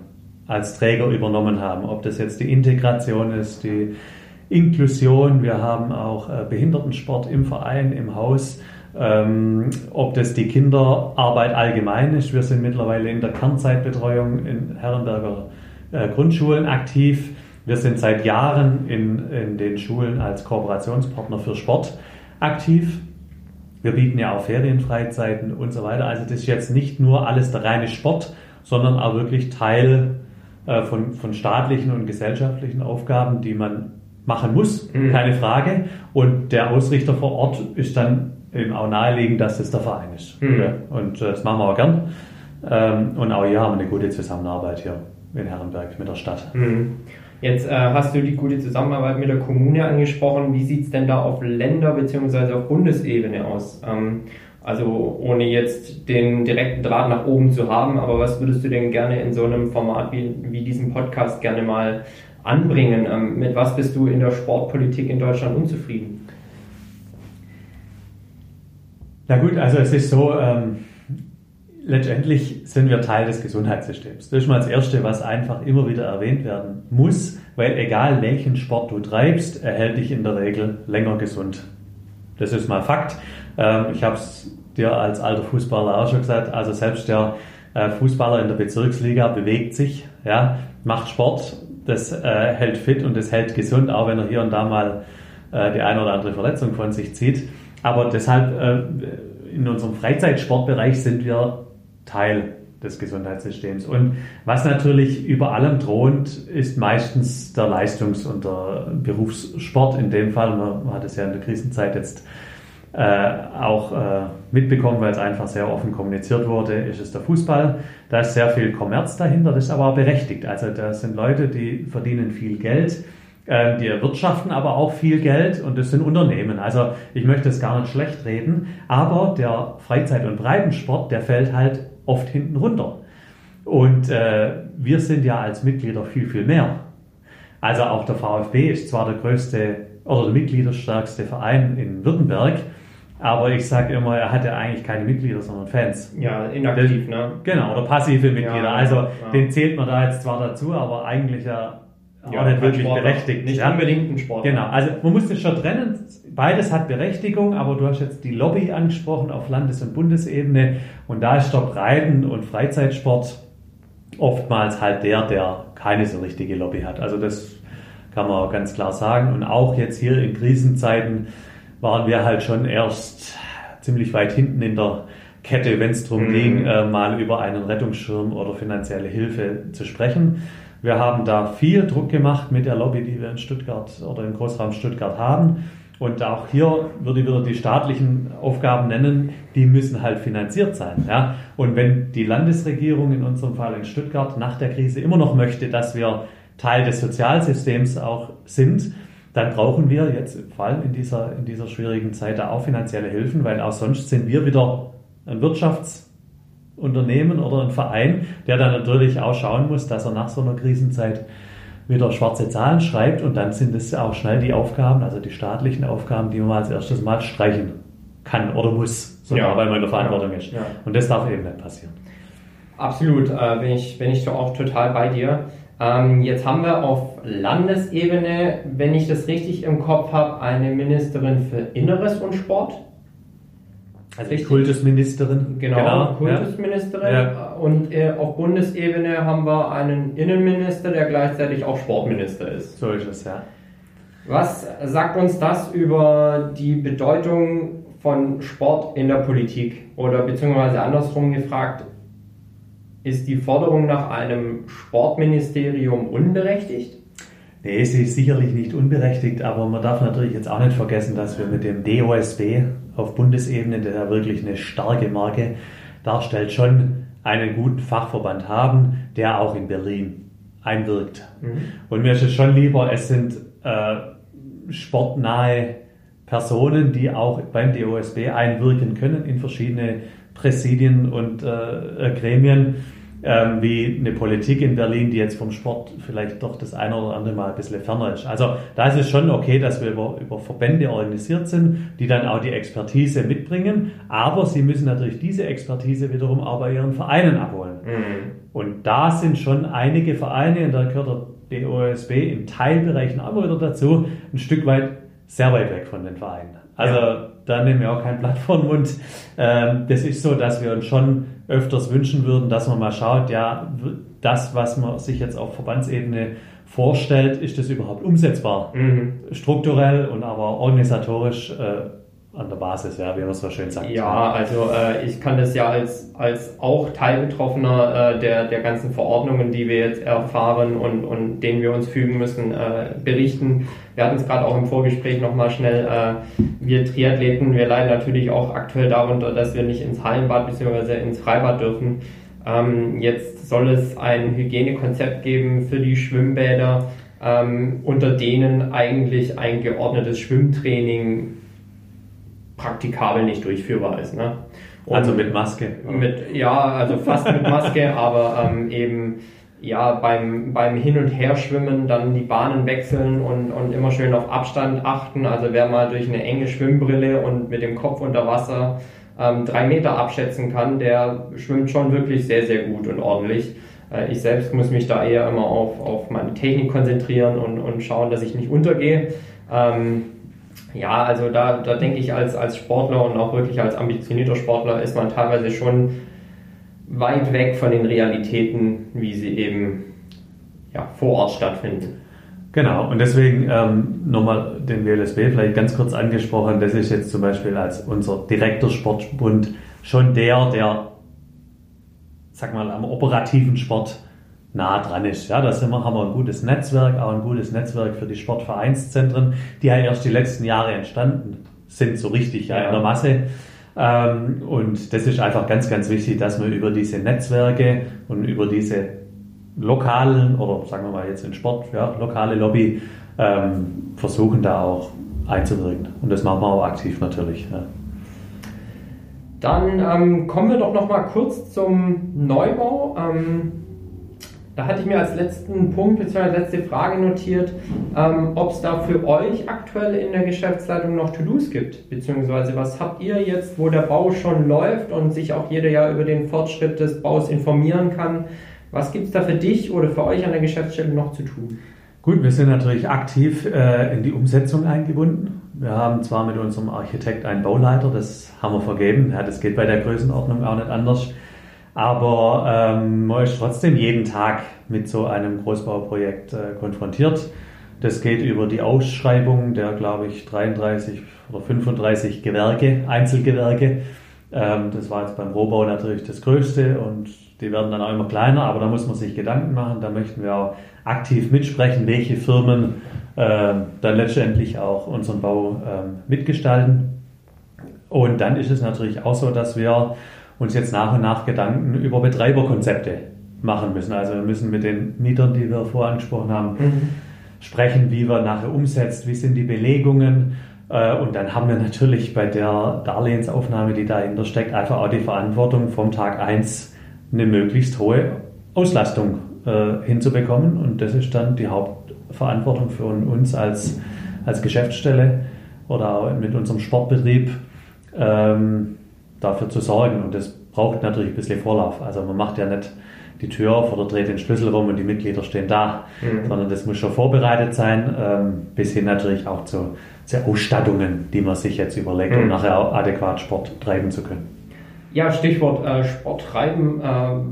als Träger übernommen haben. Ob das jetzt die Integration ist, die Inklusion, wir haben auch äh, Behindertensport im Verein, im Haus, ähm, ob das die Kinderarbeit allgemein ist. Wir sind mittlerweile in der Kernzeitbetreuung in Herrenberger äh, Grundschulen aktiv. Wir sind seit Jahren in, in den Schulen als Kooperationspartner für Sport aktiv. Wir bieten ja auch Ferienfreizeiten und so weiter. Also das ist jetzt nicht nur alles der reine Sport, sondern auch wirklich Teil äh, von, von staatlichen und gesellschaftlichen Aufgaben, die man machen muss, mhm. keine Frage. Und der Ausrichter vor Ort ist dann eben auch naheliegend, dass das der Verein ist. Mhm. Und äh, das machen wir auch gern. Ähm, und auch hier haben wir eine gute Zusammenarbeit hier in Herrenberg mit der Stadt. Mhm. Jetzt äh, hast du die gute Zusammenarbeit mit der Kommune angesprochen. Wie sieht es denn da auf Länder- bzw. auf Bundesebene aus? Ähm, also ohne jetzt den direkten Draht nach oben zu haben, aber was würdest du denn gerne in so einem Format wie, wie diesem Podcast gerne mal anbringen? Ähm, mit was bist du in der Sportpolitik in Deutschland unzufrieden? Na gut, also es ist so, ähm, letztendlich sind wir Teil des Gesundheitssystems. Das ist mal das Erste, was einfach immer wieder erwähnt werden muss, weil egal welchen Sport du treibst, er hält dich in der Regel länger gesund. Das ist mal Fakt. Ähm, ich habe es dir als alter Fußballer auch schon gesagt, also selbst der äh, Fußballer in der Bezirksliga bewegt sich, ja, macht Sport, das äh, hält fit und das hält gesund, auch wenn er hier und da mal äh, die eine oder andere Verletzung von sich zieht. Aber deshalb in unserem Freizeitsportbereich sind wir Teil des Gesundheitssystems. Und was natürlich über allem thront, ist meistens der Leistungs- und der Berufssport. In dem Fall, man hat es ja in der Krisenzeit jetzt äh, auch äh, mitbekommen, weil es einfach sehr offen kommuniziert wurde, ist es der Fußball. Da ist sehr viel Kommerz dahinter, das ist aber auch berechtigt. Also da sind Leute, die verdienen viel Geld, äh, die erwirtschaften aber auch viel Geld und das sind Unternehmen. Also ich möchte es gar nicht schlecht reden, aber der Freizeit- und Breitensport, der fällt halt oft hinten runter. Und äh, wir sind ja als Mitglieder viel, viel mehr. Also auch der VfB ist zwar der größte oder der mitgliederstärkste Verein in Württemberg, aber ich sage immer, er hat ja eigentlich keine Mitglieder, sondern Fans. Ja, inaktiv, ne? Genau, oder passive Mitglieder. Ja, also ja. den zählt man da jetzt zwar dazu, aber eigentlich ja, ja auch nicht wirklich Sport, berechtigt. Nicht ja? unbedingt ein Sport. Genau, also man muss das schon trennen. Beides hat Berechtigung, aber du hast jetzt die Lobby angesprochen auf Landes- und Bundesebene und da ist der Breiten- und Freizeitsport oftmals halt der, der keine so richtige Lobby hat. Also das kann man ganz klar sagen. Und auch jetzt hier in Krisenzeiten waren wir halt schon erst ziemlich weit hinten in der Kette, wenn es darum mhm. ging, äh, mal über einen Rettungsschirm oder finanzielle Hilfe zu sprechen. Wir haben da viel Druck gemacht mit der Lobby, die wir in Stuttgart oder im Großraum Stuttgart haben. Und auch hier würde ich wieder die staatlichen Aufgaben nennen, die müssen halt finanziert sein. Ja? Und wenn die Landesregierung in unserem Fall in Stuttgart nach der Krise immer noch möchte, dass wir Teil des Sozialsystems auch sind, dann brauchen wir jetzt vor allem in dieser, in dieser schwierigen Zeit da auch finanzielle Hilfen, weil auch sonst sind wir wieder ein Wirtschaftsunternehmen oder ein Verein, der dann natürlich auch schauen muss, dass er nach so einer Krisenzeit wieder schwarze Zahlen schreibt und dann sind es auch schnell die Aufgaben, also die staatlichen Aufgaben, die man als erstes mal streichen kann oder muss, sogar ja. weil man in der Verantwortung ja. ist. Ja. Und das darf eben nicht passieren. Absolut, äh, bin, ich, bin ich auch total bei dir. Ähm, jetzt haben wir auf Landesebene, wenn ich das richtig im Kopf habe, eine Ministerin für Inneres und Sport. Also richtig? Kultusministerin. Genau, genau Kultusministerin. Ja. Und äh, auf Bundesebene haben wir einen Innenminister, der gleichzeitig auch Sportminister ist. So ist es, ja. Was sagt uns das über die Bedeutung von Sport in der Politik? Oder beziehungsweise andersrum gefragt, ist die Forderung nach einem Sportministerium unberechtigt? Nee, sie ist sicherlich nicht unberechtigt, aber man darf natürlich jetzt auch nicht vergessen, dass wir mit dem DOSB auf Bundesebene, der ja wirklich eine starke Marke darstellt, schon einen guten Fachverband haben, der auch in Berlin einwirkt. Mhm. Und mir ist es schon lieber, es sind äh, sportnahe Personen, die auch beim DOSB einwirken können in verschiedene Präsidien und äh, Gremien ähm, wie eine Politik in Berlin, die jetzt vom Sport vielleicht doch das eine oder andere Mal ein bisschen ferner ist. Also da ist es schon okay, dass wir über, über Verbände organisiert sind, die dann auch die Expertise mitbringen, aber sie müssen natürlich diese Expertise wiederum auch bei ihren Vereinen abholen. Mhm. Und da sind schon einige Vereine, und da gehört der DOSB in Teilbereichen aber wieder dazu, ein Stück weit sehr weit weg von den Vereinen. Also ja. da nehmen wir auch kein Blatt vor den Mund. Ähm, das ist so, dass wir uns schon öfters wünschen würden, dass man mal schaut, ja, das, was man sich jetzt auf Verbandsebene vorstellt, ist das überhaupt umsetzbar? Mhm. Strukturell und aber organisatorisch äh, an der Basis, ja, wie man so schön sagt. Ja, also äh, ich kann das ja als, als auch Teilbetroffener äh, der, der ganzen Verordnungen, die wir jetzt erfahren und, und denen wir uns fügen müssen, äh, berichten. Wir hatten es gerade auch im Vorgespräch nochmal schnell, äh, wir Triathleten, wir leiden natürlich auch aktuell darunter, dass wir nicht ins Hallenbad bzw. ins Freibad dürfen. Ähm, jetzt soll es ein Hygienekonzept geben für die Schwimmbäder, ähm, unter denen eigentlich ein geordnetes Schwimmtraining praktikabel nicht durchführbar ist. Ne? also mit Maske? Mit, ja, also fast mit Maske, aber ähm, eben ja, beim, beim Hin- und Herschwimmen dann die Bahnen wechseln und, und immer schön auf Abstand achten. Also wer mal durch eine enge Schwimmbrille und mit dem Kopf unter Wasser ähm, drei Meter abschätzen kann, der schwimmt schon wirklich sehr, sehr gut und ordentlich. Äh, ich selbst muss mich da eher immer auf, auf meine Technik konzentrieren und, und schauen, dass ich nicht untergehe. Ähm, ja, also da, da denke ich, als, als Sportler und auch wirklich als ambitionierter Sportler ist man teilweise schon weit weg von den Realitäten, wie sie eben ja, vor Ort stattfinden. Genau, und deswegen ähm, nochmal den WLSB vielleicht ganz kurz angesprochen. Das ist jetzt zum Beispiel als unser direkter Sportbund schon der, der, sag mal, am operativen Sport nah dran ist. Ja, da sind wir, haben wir ein gutes Netzwerk, auch ein gutes Netzwerk für die Sportvereinszentren, die ja erst die letzten Jahre entstanden sind, so richtig ja, in der Masse. Ähm, und das ist einfach ganz, ganz wichtig, dass wir über diese Netzwerke und über diese lokalen oder sagen wir mal jetzt in Sport, ja, lokale Lobby ähm, versuchen da auch einzuwirken. Und das machen wir auch aktiv natürlich. Ja. Dann ähm, kommen wir doch noch mal kurz zum Neubau. Ähm, da hatte ich mir als letzten Punkt bzw. letzte Frage notiert, ähm, ob es da für euch aktuell in der Geschäftsleitung noch To-Dos gibt, beziehungsweise was habt ihr jetzt, wo der Bau schon läuft und sich auch jeder ja über den Fortschritt des Baus informieren kann. Was gibt es da für dich oder für euch an der Geschäftsstelle noch zu tun? Gut, wir sind natürlich aktiv äh, in die Umsetzung eingebunden. Wir haben zwar mit unserem Architekt einen Bauleiter, das haben wir vergeben. Ja, das geht bei der Größenordnung auch nicht anders. Aber ähm, man ist trotzdem jeden Tag mit so einem Großbauprojekt äh, konfrontiert. Das geht über die Ausschreibung der, glaube ich, 33 oder 35 Gewerke, Einzelgewerke. Ähm, das war jetzt beim Rohbau natürlich das Größte und die werden dann auch immer kleiner, aber da muss man sich Gedanken machen. Da möchten wir auch aktiv mitsprechen, welche Firmen äh, dann letztendlich auch unseren Bau äh, mitgestalten. Und dann ist es natürlich auch so, dass wir uns jetzt nach und nach Gedanken über Betreiberkonzepte machen müssen. Also wir müssen mit den Mietern, die wir vorher angesprochen haben, mhm. sprechen, wie wir nachher umsetzt, wie sind die Belegungen. Äh, und dann haben wir natürlich bei der Darlehensaufnahme, die dahinter steckt, einfach auch die Verantwortung vom Tag 1 eine möglichst hohe Auslastung äh, hinzubekommen. Und das ist dann die Hauptverantwortung für uns als, als Geschäftsstelle oder auch mit unserem Sportbetrieb. Ähm, dafür zu sorgen. Und das braucht natürlich ein bisschen Vorlauf. Also man macht ja nicht die Tür auf oder dreht den Schlüssel rum und die Mitglieder stehen da, mhm. sondern das muss schon vorbereitet sein, ähm, bis hin natürlich auch zu, zu Ausstattungen, die man sich jetzt überlegt, mhm. um nachher auch adäquat Sport treiben zu können. Ja, Stichwort äh, Sport treiben. Äh,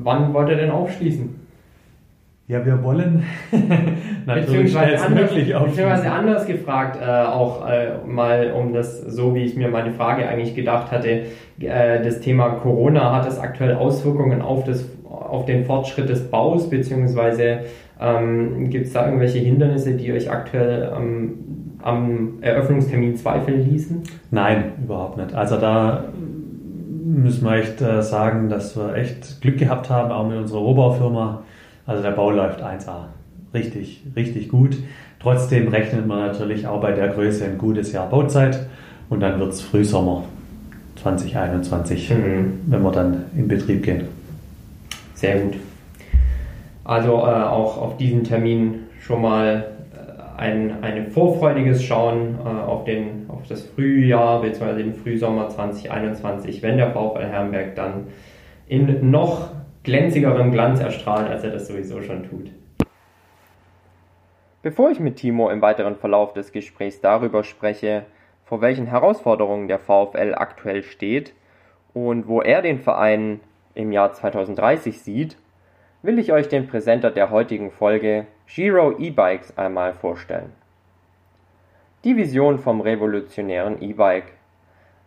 wann wollt ihr denn aufschließen? Ja, wir wollen natürlich schnellstmöglich anders, beziehungsweise anders gefragt, äh, auch äh, mal um das, so wie ich mir meine Frage eigentlich gedacht hatte, äh, das Thema Corona hat es aktuell Auswirkungen auf, das, auf den Fortschritt des Baus, beziehungsweise ähm, gibt es da irgendwelche Hindernisse, die euch aktuell ähm, am Eröffnungstermin zweifeln ließen? Nein, überhaupt nicht. Also da müssen wir echt äh, sagen, dass wir echt Glück gehabt haben, auch mit unserer Rohbaufirma also der Bau läuft 1A. Richtig, richtig gut. Trotzdem rechnet man natürlich auch bei der Größe ein gutes Jahr Bauzeit und dann wird es Frühsommer 2021, mhm. wenn wir dann in Betrieb gehen. Sehr gut. Also äh, auch auf diesen Termin schon mal äh, ein, ein vorfreudiges Schauen äh, auf, den, auf das Frühjahr bzw. den Frühsommer 2021, wenn der VfL Herrenberg dann in noch glänzigerem Glanz erstrahlt, als er das sowieso schon tut. Bevor ich mit Timo im weiteren Verlauf des Gesprächs darüber spreche, vor welchen Herausforderungen der VfL aktuell steht und wo er den Verein im Jahr 2030 sieht, will ich euch den Präsenter der heutigen Folge, Giro E-Bikes, einmal vorstellen. Die Vision vom revolutionären E-Bike.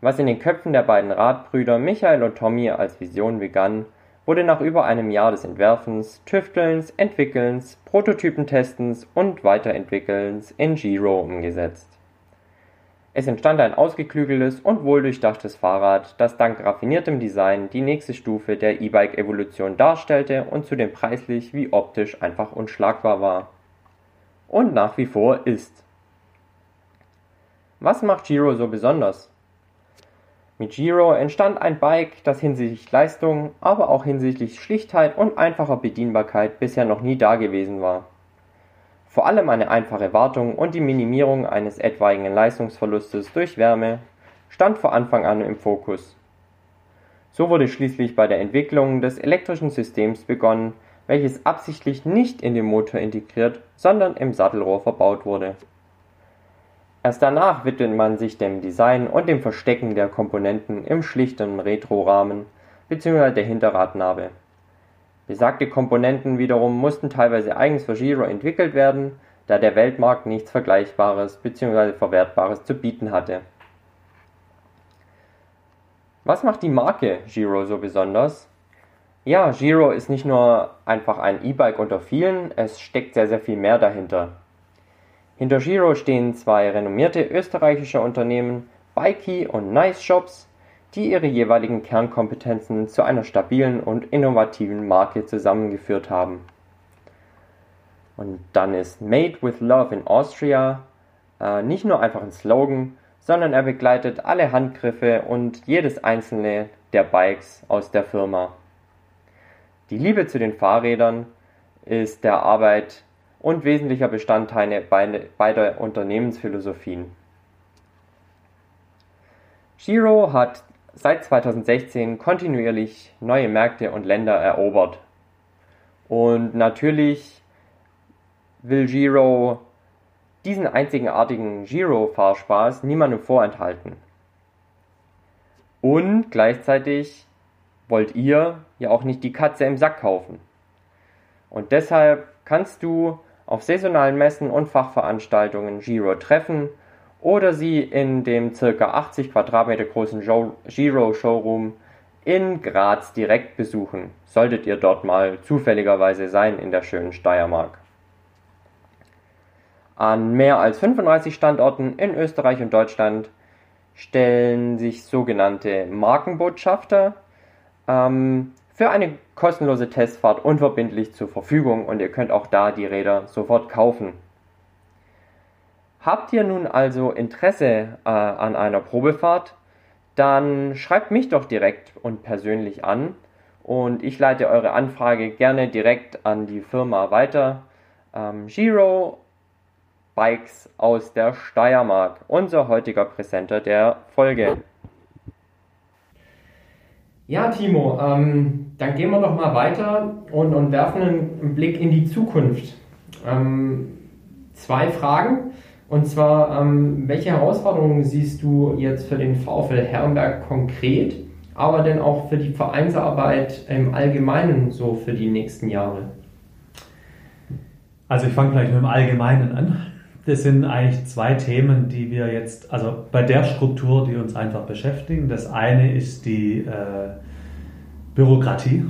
Was in den Köpfen der beiden Radbrüder Michael und Tommy als Vision begann, wurde nach über einem Jahr des Entwerfens, Tüftelns, Entwickelns, Prototypentestens und Weiterentwickelns in Giro umgesetzt. Es entstand ein ausgeklügeltes und wohldurchdachtes Fahrrad, das dank raffiniertem Design die nächste Stufe der E-Bike-Evolution darstellte und zudem preislich wie optisch einfach unschlagbar war. Und nach wie vor ist. Was macht Giro so besonders? Mit Giro entstand ein Bike, das hinsichtlich Leistung, aber auch hinsichtlich Schlichtheit und einfacher Bedienbarkeit bisher noch nie dagewesen war. Vor allem eine einfache Wartung und die Minimierung eines etwaigen Leistungsverlustes durch Wärme stand von Anfang an im Fokus. So wurde schließlich bei der Entwicklung des elektrischen Systems begonnen, welches absichtlich nicht in den Motor integriert, sondern im Sattelrohr verbaut wurde Erst danach widmet man sich dem Design und dem Verstecken der Komponenten im schlichten Retrorahmen bzw. der Hinterradnabe. Besagte Komponenten wiederum mussten teilweise eigens für Giro entwickelt werden, da der Weltmarkt nichts Vergleichbares bzw. Verwertbares zu bieten hatte. Was macht die Marke Giro so besonders? Ja, Giro ist nicht nur einfach ein E-Bike unter vielen, es steckt sehr, sehr viel mehr dahinter. Hinter Giro stehen zwei renommierte österreichische Unternehmen, Bikey und Nice Shops, die ihre jeweiligen Kernkompetenzen zu einer stabilen und innovativen Marke zusammengeführt haben. Und dann ist Made with Love in Austria äh, nicht nur einfach ein Slogan, sondern er begleitet alle Handgriffe und jedes einzelne der Bikes aus der Firma. Die Liebe zu den Fahrrädern ist der Arbeit und wesentlicher Bestandteil beider Unternehmensphilosophien. Giro hat seit 2016 kontinuierlich neue Märkte und Länder erobert. Und natürlich will Giro diesen einzigartigen Giro-Fahrspaß niemandem vorenthalten. Und gleichzeitig wollt ihr ja auch nicht die Katze im Sack kaufen. Und deshalb kannst du auf saisonalen Messen und Fachveranstaltungen Giro treffen oder sie in dem ca. 80 Quadratmeter großen Giro Showroom in Graz direkt besuchen, solltet ihr dort mal zufälligerweise sein in der schönen Steiermark. An mehr als 35 Standorten in Österreich und Deutschland stellen sich sogenannte Markenbotschafter ähm, für eine kostenlose Testfahrt unverbindlich zur Verfügung und ihr könnt auch da die Räder sofort kaufen. Habt ihr nun also Interesse äh, an einer Probefahrt, dann schreibt mich doch direkt und persönlich an und ich leite eure Anfrage gerne direkt an die Firma weiter. Ähm, Giro Bikes aus der Steiermark, unser heutiger Präsenter der Folge. Ja, Timo, ähm, dann gehen wir doch mal weiter und, und werfen einen Blick in die Zukunft. Ähm, zwei Fragen. Und zwar, ähm, welche Herausforderungen siehst du jetzt für den VfL Herrenberg konkret, aber denn auch für die Vereinsarbeit im Allgemeinen so für die nächsten Jahre? Also ich fange gleich mit dem Allgemeinen an. Das sind eigentlich zwei Themen, die wir jetzt, also bei der Struktur, die uns einfach beschäftigen. Das eine ist die äh, Bürokratie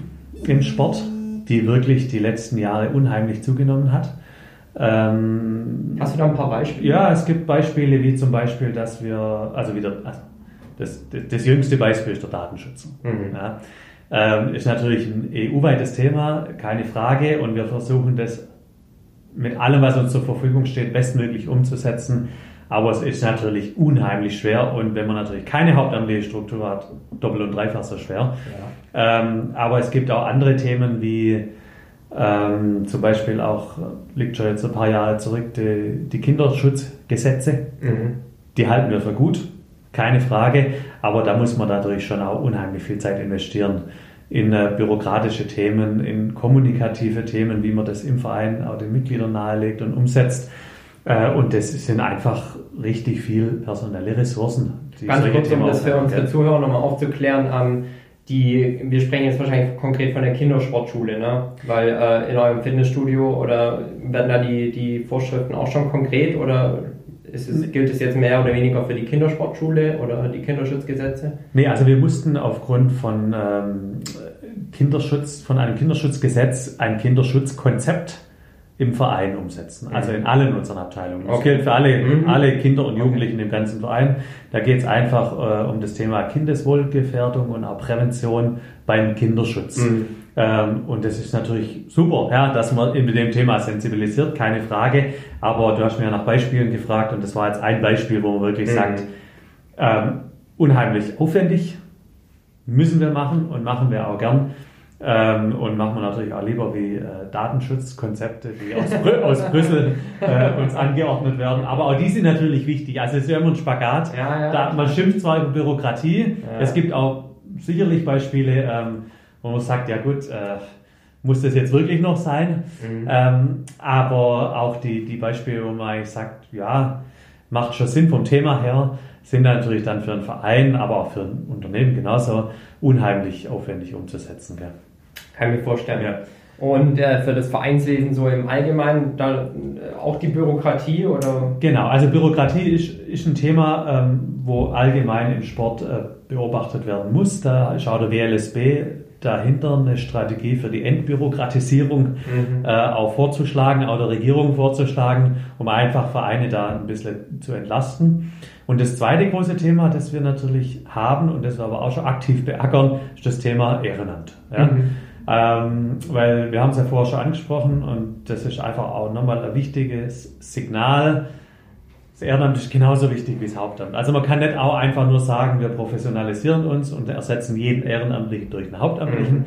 im Sport, die wirklich die letzten Jahre unheimlich zugenommen hat. Ähm, Hast du da ein paar Beispiele? Ja, es gibt Beispiele wie zum Beispiel, dass wir, also wieder, also das, das, jüngste Beispiel ist der Datenschutz. Mhm. Ja, ähm, ist natürlich ein EU-weites Thema, keine Frage, und wir versuchen das mit allem, was uns zur Verfügung steht, bestmöglich umzusetzen. Aber es ist natürlich unheimlich schwer und wenn man natürlich keine hauptamtliche Struktur hat, doppelt und dreifach so schwer. Ja. Ähm, aber es gibt auch andere Themen wie ähm, zum Beispiel auch, liegt schon jetzt ein paar Jahre zurück, die, die Kinderschutzgesetze. Mhm. Die halten wir für gut, keine Frage, aber da muss man natürlich schon auch unheimlich viel Zeit investieren in äh, bürokratische Themen, in kommunikative Themen, wie man das im Verein auch den Mitgliedern nahelegt und umsetzt. Äh, und das sind einfach richtig viel personelle Ressourcen. Ganz kurz, um das für unsere Zuhörer nochmal aufzuklären. Ähm, die, wir sprechen jetzt wahrscheinlich konkret von der Kindersportschule, ne? Weil äh, in eurem Fitnessstudio oder werden da die, die Vorschriften auch schon konkret oder es, gilt es jetzt mehr oder weniger für die Kindersportschule oder die Kinderschutzgesetze? Nee, also wir mussten aufgrund von ähm, Kinderschutz, von einem Kinderschutzgesetz ein Kinderschutzkonzept im Verein umsetzen, also in allen unseren Abteilungen. Das okay. gilt für alle, mhm. alle Kinder und Jugendlichen okay. im ganzen Verein. Da geht es einfach äh, um das Thema Kindeswohlgefährdung und auch Prävention beim Kinderschutz. Mhm. Ähm, und das ist natürlich super, ja, dass man mit dem Thema sensibilisiert, keine Frage. Aber du hast mir ja nach Beispielen gefragt und das war jetzt ein Beispiel, wo man wirklich mhm. sagt, ähm, unheimlich aufwendig, müssen wir machen und machen wir auch gern. Ähm, und machen wir natürlich auch lieber wie äh, Datenschutzkonzepte, die aus, Brü aus Brüssel äh, uns angeordnet werden. Aber auch die sind natürlich wichtig. Also es ist ja immer ein Spagat. Ja, ja, da, man schimpft zwar über Bürokratie, ja. es gibt auch sicherlich Beispiele, ähm, wo man sagt, ja gut, äh, muss das jetzt wirklich noch sein? Mhm. Ähm, aber auch die, die Beispiele, wo man sagt, ja, macht schon Sinn vom Thema her, sind natürlich dann für einen Verein, aber auch für ein Unternehmen genauso unheimlich aufwendig umzusetzen. Gell? Kann ich mir vorstellen. Ja. Und äh, für das Vereinswesen so im Allgemeinen da äh, auch die Bürokratie oder? Genau, also Bürokratie ist, ist ein Thema, ähm, wo allgemein im Sport äh, beobachtet werden muss. Da schaut der WLSB dahinter eine Strategie für die Entbürokratisierung mhm. äh, auch vorzuschlagen, auch der Regierung vorzuschlagen, um einfach Vereine da ein bisschen zu entlasten. Und das zweite große Thema, das wir natürlich haben und das wir aber auch schon aktiv beackern, ist das Thema Ehrenamt. Ja? Mhm. Ähm, weil wir haben es ja vorher schon angesprochen und das ist einfach auch nochmal ein wichtiges Signal. Das Ehrenamt ist genauso wichtig wie das Hauptamt. Also man kann nicht auch einfach nur sagen, wir professionalisieren uns und ersetzen jeden Ehrenamtlichen durch einen Hauptamtlichen. Mhm.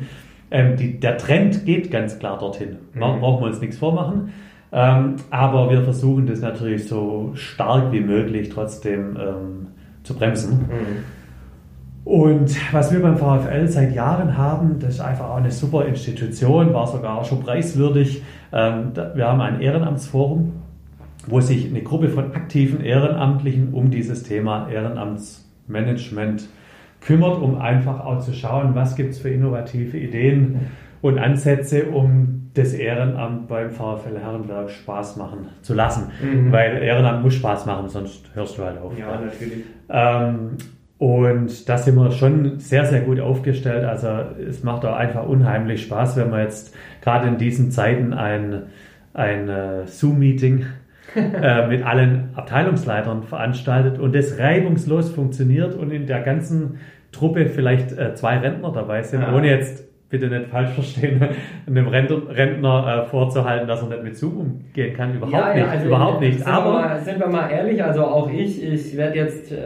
Ähm, die, der Trend geht ganz klar dorthin. Mhm. Brauchen wir uns nichts vormachen. Ähm, aber wir versuchen das natürlich so stark wie möglich trotzdem ähm, zu bremsen. Mhm. Und was wir beim VfL seit Jahren haben, das ist einfach auch eine super Institution, war sogar auch schon preiswürdig. Ähm, wir haben ein Ehrenamtsforum, wo sich eine Gruppe von aktiven Ehrenamtlichen um dieses Thema Ehrenamtsmanagement kümmert, um einfach auch zu schauen, was gibt es für innovative Ideen und Ansätze, um das Ehrenamt beim VfL Herrenberg Spaß machen zu lassen. Mhm. Weil Ehrenamt muss Spaß machen, sonst hörst du halt auf. Ja, natürlich. Ähm, und da sind wir schon sehr, sehr gut aufgestellt. Also es macht auch einfach unheimlich Spaß, wenn man jetzt gerade in diesen Zeiten ein, ein äh, Zoom-Meeting äh, mit allen Abteilungsleitern veranstaltet und das reibungslos funktioniert und in der ganzen Truppe vielleicht äh, zwei Rentner dabei sind, ja. ohne jetzt bitte nicht falsch verstehen, einem Rentner äh, vorzuhalten, dass er nicht mit Zoom umgehen kann. Überhaupt ja, nicht. Ja, also überhaupt nicht. Sind Aber wir mal, sind wir mal ehrlich, also auch ich, ich werde jetzt äh,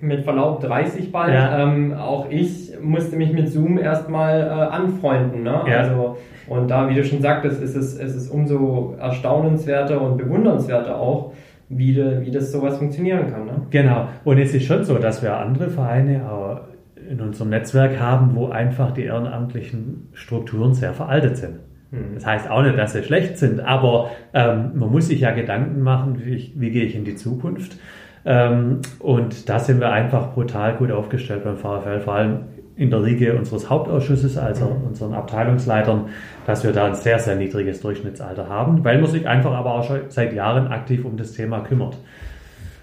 mit Verlaub 30 bald, ja. ähm, auch ich musste mich mit Zoom erstmal äh, anfreunden. Ne? Ja. Also, und da, wie du schon sagtest, ist es, ist es umso erstaunenswerter und bewundernswerter auch, wie, de, wie das sowas funktionieren kann. Ne? Genau. Und es ist schon so, dass wir andere Vereine auch in unserem Netzwerk haben, wo einfach die ehrenamtlichen Strukturen sehr veraltet sind. Mhm. Das heißt auch nicht, dass sie schlecht sind, aber ähm, man muss sich ja Gedanken machen, wie, ich, wie gehe ich in die Zukunft. Ähm, und da sind wir einfach brutal gut aufgestellt beim VfL, vor allem in der Riege unseres Hauptausschusses, also unseren Abteilungsleitern, dass wir da ein sehr, sehr niedriges Durchschnittsalter haben, weil man sich einfach aber auch schon seit Jahren aktiv um das Thema kümmert.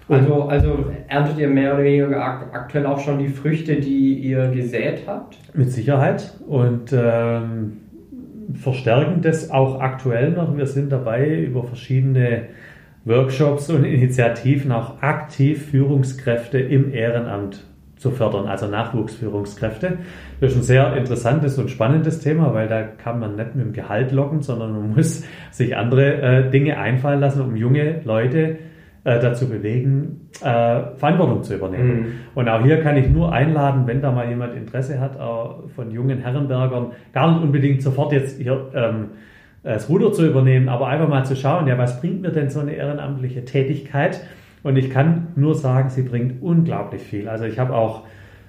Also, also erntet ihr mehr oder weniger aktuell auch schon die Früchte, die ihr gesät habt? Mit Sicherheit und ähm, verstärken das auch aktuell noch. Wir sind dabei, über verschiedene Workshops und Initiativen auch aktiv Führungskräfte im Ehrenamt zu fördern, also Nachwuchsführungskräfte. Das ist ein sehr interessantes und spannendes Thema, weil da kann man nicht mit dem Gehalt locken, sondern man muss sich andere äh, Dinge einfallen lassen, um junge Leute äh, dazu bewegen, äh, Verantwortung zu übernehmen. Mhm. Und auch hier kann ich nur einladen, wenn da mal jemand Interesse hat, äh, von jungen Herrenbergern, gar nicht unbedingt sofort jetzt hier ähm, das Ruder zu übernehmen, aber einfach mal zu schauen, ja, was bringt mir denn so eine ehrenamtliche Tätigkeit? Und ich kann nur sagen, sie bringt unglaublich viel. Also ich habe auch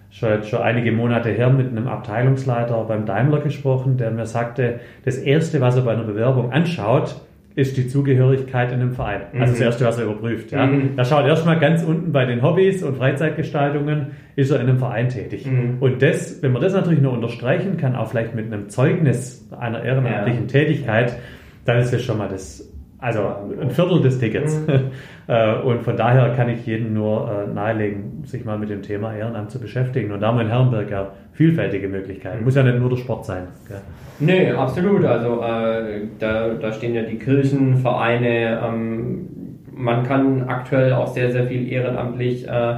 schon, schon einige Monate her mit einem Abteilungsleiter beim Daimler gesprochen, der mir sagte, das Erste, was er bei einer Bewerbung anschaut, ist die Zugehörigkeit in einem Verein. Also Mhm. das erste, was er überprüft. Ja. Mhm. Er schaut erstmal ganz unten bei den Hobbys und Freizeitgestaltungen, ist er in einem Verein tätig. Mhm. Und das, wenn man das natürlich nur unterstreichen kann, auch vielleicht mit einem Zeugnis einer ehrenamtlichen Ja. Tätigkeit, dann ist das schon mal das, also ein Viertel des Tickets. Mhm. Äh, Und von daher kann ich jedem nur äh, nahelegen, sich mal mit dem Thema Ehrenamt zu beschäftigen. Und da haben wir in Herrenberg ja vielfältige Möglichkeiten. Muss ja nicht nur der Sport sein. gell? Nee, absolut. Also äh, da, da stehen ja die Kirchen, Vereine. Ähm, man kann aktuell auch sehr, sehr viel ehrenamtlich äh,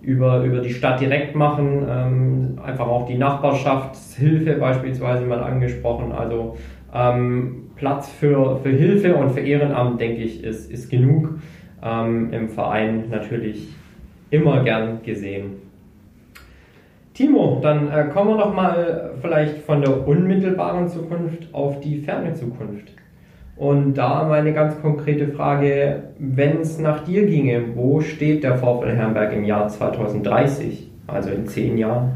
über, über die Stadt direkt machen. Ähm, einfach auch die Nachbarschaftshilfe beispielsweise mal angesprochen. Also ähm, Platz für, für Hilfe und für Ehrenamt, denke ich, ist, ist genug. Ähm, Im Verein natürlich immer gern gesehen. Timo, dann äh, kommen wir doch mal vielleicht von der unmittelbaren Zukunft auf die ferne Zukunft. Und da meine ganz konkrete Frage, wenn es nach dir ginge, wo steht der VfL Herrenberg im Jahr 2030, also in zehn Jahren?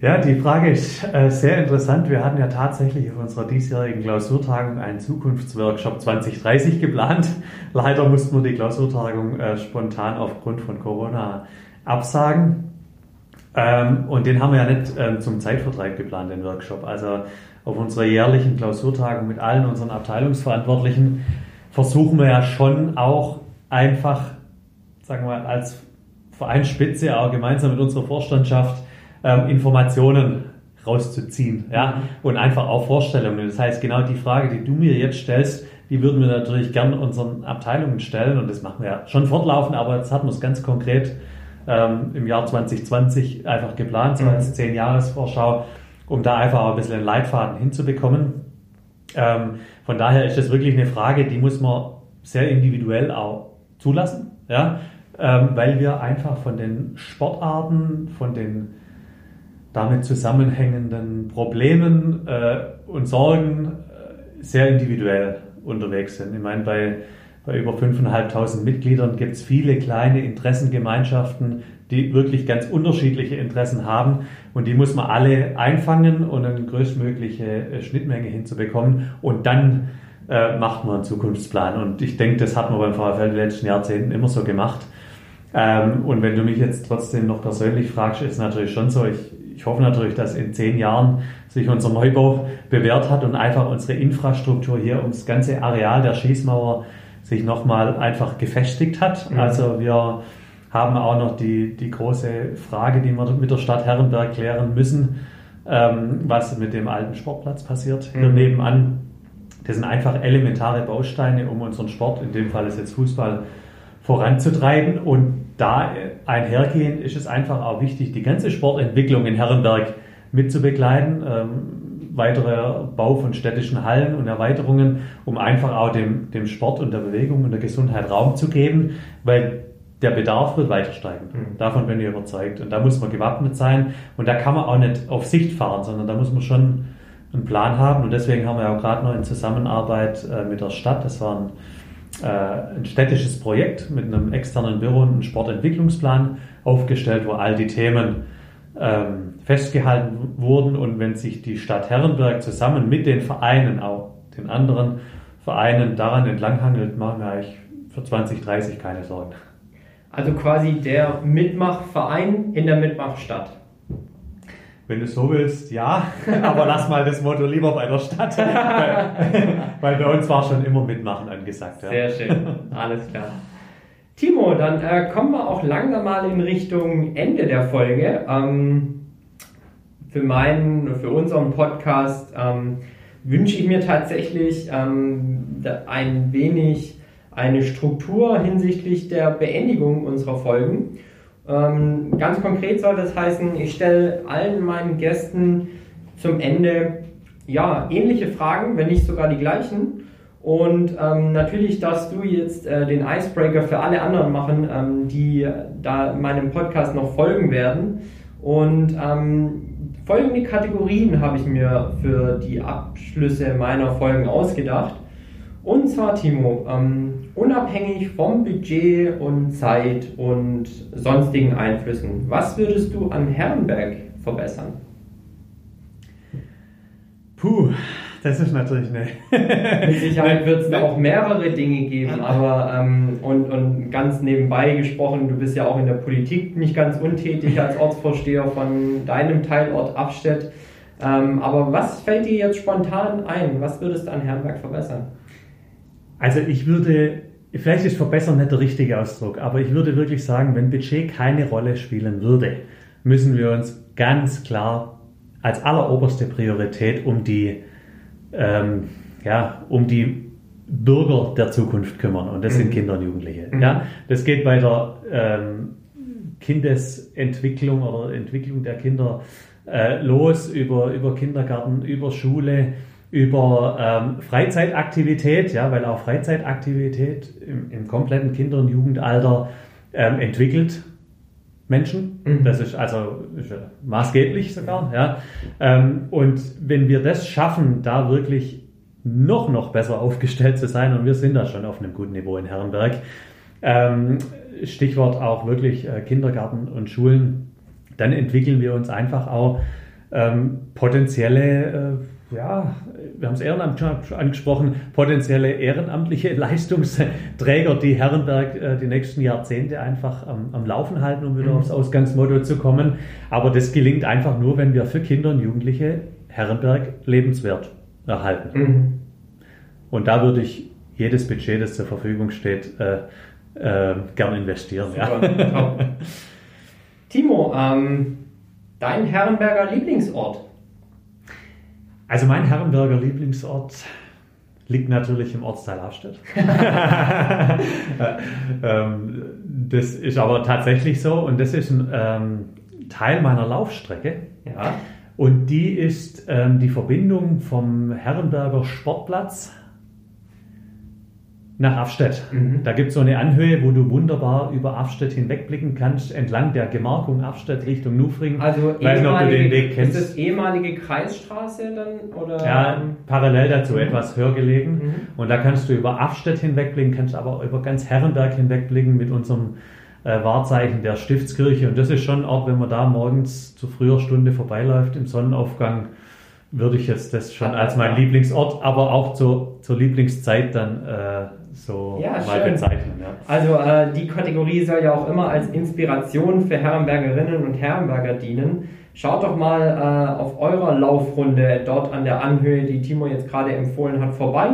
Ja, die Frage ist äh, sehr interessant. Wir hatten ja tatsächlich auf unserer diesjährigen Klausurtagung einen Zukunftsworkshop 2030 geplant. Leider mussten wir die Klausurtagung äh, spontan aufgrund von Corona absagen. Ähm, und den haben wir ja nicht ähm, zum Zeitvertreib geplant, den Workshop. Also auf unserer jährlichen Klausurtagung mit allen unseren Abteilungsverantwortlichen versuchen wir ja schon auch einfach, sagen wir mal, als Vereinsspitze, auch gemeinsam mit unserer Vorstandschaft, ähm, Informationen rauszuziehen, ja, und einfach auch Vorstellungen. Das heißt, genau die Frage, die du mir jetzt stellst, die würden wir natürlich gern unseren Abteilungen stellen und das machen wir ja schon fortlaufend, aber jetzt hatten wir es ganz konkret ähm, im Jahr 2020 einfach geplant, so als 10-Jahres-Vorschau, um da einfach auch ein bisschen einen Leitfaden hinzubekommen. Ähm, von daher ist das wirklich eine Frage, die muss man sehr individuell auch zulassen, ja, ähm, weil wir einfach von den Sportarten, von den damit zusammenhängenden Problemen äh, und Sorgen äh, sehr individuell unterwegs sind. Ich meine, bei, bei über 5.500 Mitgliedern gibt es viele kleine Interessengemeinschaften, die wirklich ganz unterschiedliche Interessen haben und die muss man alle einfangen und eine größtmögliche äh, Schnittmenge hinzubekommen und dann äh, macht man einen Zukunftsplan und ich denke, das hat man beim VfL in den letzten Jahrzehnten immer so gemacht. Ähm, und wenn du mich jetzt trotzdem noch persönlich fragst, ist natürlich schon so, ich, ich hoffe natürlich, dass in zehn Jahren sich unser Neubau bewährt hat und einfach unsere Infrastruktur hier ums ganze Areal der Schießmauer sich nochmal einfach gefestigt hat. Mhm. Also wir haben auch noch die, die große Frage, die wir mit der Stadt Herrenberg klären müssen, ähm, was mit dem alten Sportplatz passiert hier Mhm. nebenan. Das sind einfach elementare Bausteine, um unseren Sport, in dem Fall ist jetzt Fußball, voranzutreiben. Und da einhergehend ist es einfach auch wichtig, die ganze Sportentwicklung in Herrenberg mitzubegleiten. Ähm, weiterer Bau von städtischen Hallen und Erweiterungen, um einfach auch dem, dem Sport und der Bewegung und der Gesundheit Raum zu geben, weil der Bedarf wird weiter steigen. Mhm. Davon bin ich überzeugt. Und da muss man gewappnet sein. Und da kann man auch nicht auf Sicht fahren, sondern da muss man schon einen Plan haben. Und deswegen haben wir auch gerade noch in Zusammenarbeit äh, mit der Stadt, das war ein, äh, ein städtisches Projekt mit einem externen Büro einen Sportentwicklungsplan aufgestellt, wo all die Themen ähm, festgehalten wurden. Und wenn sich die Stadt Herrenberg zusammen mit den Vereinen, auch den anderen Vereinen daran entlanghangelt, machen wir eigentlich für 2030 keine Sorgen. Also quasi der Mitmachverein in der Mitmachstadt. Wenn du so willst, ja, aber lass mal das Motto lieber bei der Stadt. weil, weil bei uns war schon immer Mitmachen angesagt. Ja. Sehr schön, alles klar. Timo, dann äh, kommen wir auch langsam mal in Richtung Ende der Folge. Ähm, für meinen, für unseren Podcast ähm, wünsche ich mir tatsächlich ähm, ein wenig eine Struktur hinsichtlich der Beendigung unserer Folgen. Ähm, ganz konkret soll das heißen, ich stelle allen meinen Gästen zum Ende ja, ähnliche Fragen, wenn nicht sogar die gleichen. Und ähm, natürlich darfst du jetzt äh, den Icebreaker für alle anderen machen, ähm, die da meinem Podcast noch folgen werden. Und ähm, folgende Kategorien habe ich mir für die Abschlüsse meiner Folgen ausgedacht. Und zwar, Timo, ähm, unabhängig vom Budget und Zeit und sonstigen Einflüssen, was würdest du an Herrenberg verbessern? Puh, Das ist natürlich eine. Mit Sicherheit wird es auch mehrere Dinge geben, aber ähm, und, und ganz nebenbei gesprochen, du bist ja auch in der Politik nicht ganz untätig als Ortsvorsteher von deinem Teilort Abstedt. Ähm, aber was fällt dir jetzt spontan ein? Was würdest du an Herrenberg verbessern? Also ich würde, vielleicht ist verbessern nicht der richtige Ausdruck, aber ich würde wirklich sagen, wenn Budget keine Rolle spielen würde, müssen wir uns ganz klar als alleroberste Priorität um die, ähm, ja, um die Bürger der Zukunft kümmern und das mhm. sind Kinder und Jugendliche. Mhm. Ja, das geht bei der ähm, Kindesentwicklung oder Entwicklung der Kinder äh, los über, über Kindergarten, über Schule, über ähm, Freizeitaktivität, ja, weil auch Freizeitaktivität im, im kompletten Kinder- und Jugendalter ähm, entwickelt Menschen. Mhm. Das ist also ist maßgeblich sogar. Ja. Ähm, und wenn wir das schaffen, da wirklich noch, noch besser aufgestellt zu sein, und wir sind da schon auf einem guten Niveau in Herrenberg, ähm, Stichwort auch wirklich äh, Kindergarten und Schulen, dann entwickeln wir uns einfach auch ähm, potenzielle äh, ja, wir haben es Ehrenamt schon angesprochen, potenzielle ehrenamtliche Leistungsträger, die Herrenberg äh, die nächsten Jahrzehnte einfach am, am Laufen halten, um wieder mhm. aufs Ausgangsmotto zu kommen. Aber das gelingt einfach nur, wenn wir für Kinder und Jugendliche Herrenberg lebenswert erhalten. Mhm. Und da würde ich jedes Budget, das zur Verfügung steht, äh, äh, gern investieren. Ja. Timo, ähm, dein Herrenberger Lieblingsort? Also mein Herrenberger Lieblingsort liegt natürlich im Ortsteil Afstedt. Ähm, das ist aber tatsächlich so und das ist ein ähm, Teil meiner Laufstrecke. Ja. Und die ist ähm, die Verbindung vom Herrenberger Sportplatz nach Afstedt. Mhm. Da gibt es so eine Anhöhe, wo du wunderbar über Afstedt hinwegblicken kannst, entlang der Gemarkung Afstedt Richtung Nufring. Also Weiß nicht, ob du den Weg kennst. Ist das ehemalige Kreisstraße dann? Oder? Ja, parallel dazu, mhm. etwas höher gelegen. Mhm. Und da kannst du über Afstedt hinwegblicken, kannst aber über ganz Herrenberg hinwegblicken mit unserem äh, Wahrzeichen der Stiftskirche. Und das ist schon auch, wenn man da morgens zu früher Stunde vorbeiläuft im Sonnenaufgang, würde ich jetzt das schon als mein Lieblingsort, aber auch zur, zur Lieblingszeit dann äh, so ja, mal schön. bezeichnen. Ja. Also äh, die Kategorie soll ja auch immer als Inspiration für Herrenbergerinnen und Herrenberger dienen. Schaut doch mal äh, auf eurer Laufrunde dort an der Anhöhe, die Timo jetzt gerade empfohlen hat, vorbei.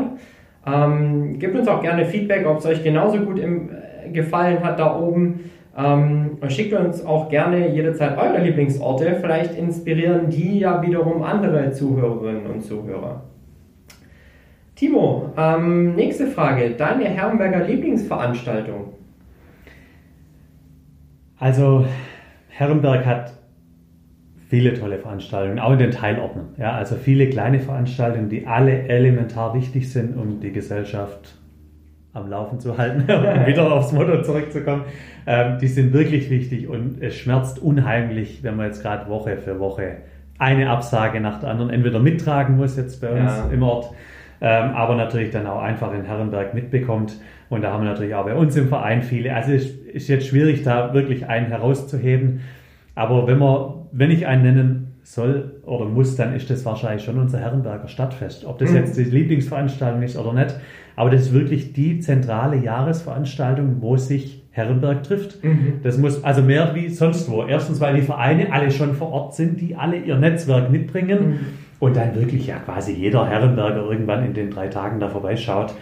Ähm, gebt uns auch gerne Feedback, ob es euch genauso gut im, äh, gefallen hat da oben. Ähm, schickt uns auch gerne jederzeit eure Lieblingsorte. Vielleicht inspirieren die ja wiederum andere Zuhörerinnen und Zuhörer. Timo, ähm, nächste Frage. Deine Herrenberger Lieblingsveranstaltung? Also, Herrenberg hat viele tolle Veranstaltungen, auch in den Teilorten. Ja, also viele kleine Veranstaltungen, die alle elementar wichtig sind, um die Gesellschaft am Laufen zu halten, um wieder aufs Motto zurückzukommen. Ähm, die sind wirklich wichtig und es schmerzt unheimlich, wenn man jetzt gerade Woche für Woche eine Absage nach der anderen entweder mittragen muss jetzt bei uns ja. im Ort ähm, aber natürlich dann auch einfach in Herrenberg mitbekommt. Und da haben wir natürlich auch bei uns im Verein viele. Also es ist jetzt schwierig, da wirklich einen herauszuheben. Aber wenn man, wenn ich einen nennen soll oder muss, dann ist das wahrscheinlich schon unser Herrenberger Stadtfest. Ob das mhm. jetzt die Lieblingsveranstaltung ist oder nicht. Aber das ist wirklich die zentrale Jahresveranstaltung, wo sich Herrenberg trifft. Mhm. Das muss also mehr wie sonst wo. Erstens, weil die Vereine alle schon vor Ort sind, die alle ihr Netzwerk mitbringen. Mhm und dann wirklich ja quasi jeder Herrenberger irgendwann in den drei Tagen da vorbeischaut.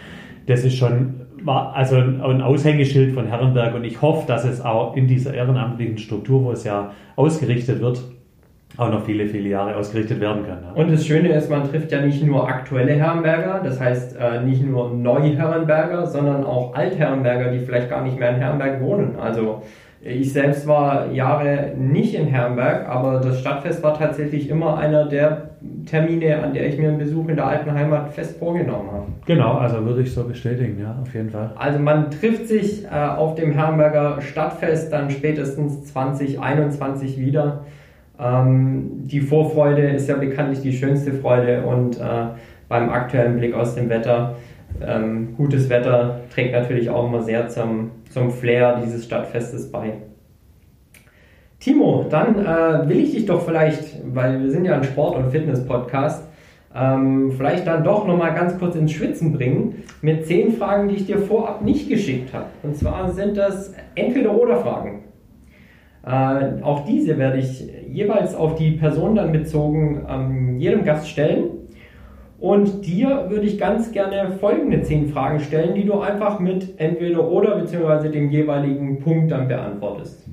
Das ist schon also ein Aushängeschild von Herrenberg und ich hoffe, dass es auch in dieser ehrenamtlichen Struktur, wo es ja ausgerichtet wird, auch noch viele, viele Jahre ausgerichtet werden kann. Ja. Und das Schöne ist, man trifft ja nicht nur aktuelle Herrenberger, das heißt äh, nicht nur Neuherrenberger, sondern auch Altherrenberger, die vielleicht gar nicht mehr in Herrenberg wohnen. Also ich selbst war Jahre nicht in Herrenberg, aber das Stadtfest war tatsächlich immer einer der Termine, an der ich mir einen Besuch in der alten Heimat fest vorgenommen habe. Genau, also würde ich so bestätigen, ja, auf jeden Fall. Also man trifft sich äh, auf dem Herrenberger Stadtfest dann spätestens 2021 wieder. Ähm, die Vorfreude ist ja bekanntlich die schönste Freude und äh, beim aktuellen Blick aus dem Wetter, ähm, gutes Wetter trägt natürlich auch immer sehr zum zum Flair dieses Stadtfestes bei. Timo, dann äh, will ich dich doch vielleicht, weil wir sind ja ein Sport- und Fitness-Podcast, ähm, vielleicht dann doch nochmal ganz kurz ins Schwitzen bringen mit zehn Fragen, die ich dir vorab nicht geschickt habe. Und zwar sind das Entweder-Oder-Fragen. Äh, auch diese werde ich jeweils auf die Person dann bezogen ähm, jedem Gast stellen. Und dir würde ich ganz gerne folgende zehn Fragen stellen, die du einfach mit entweder oder beziehungsweise dem jeweiligen Punkt dann beantwortest.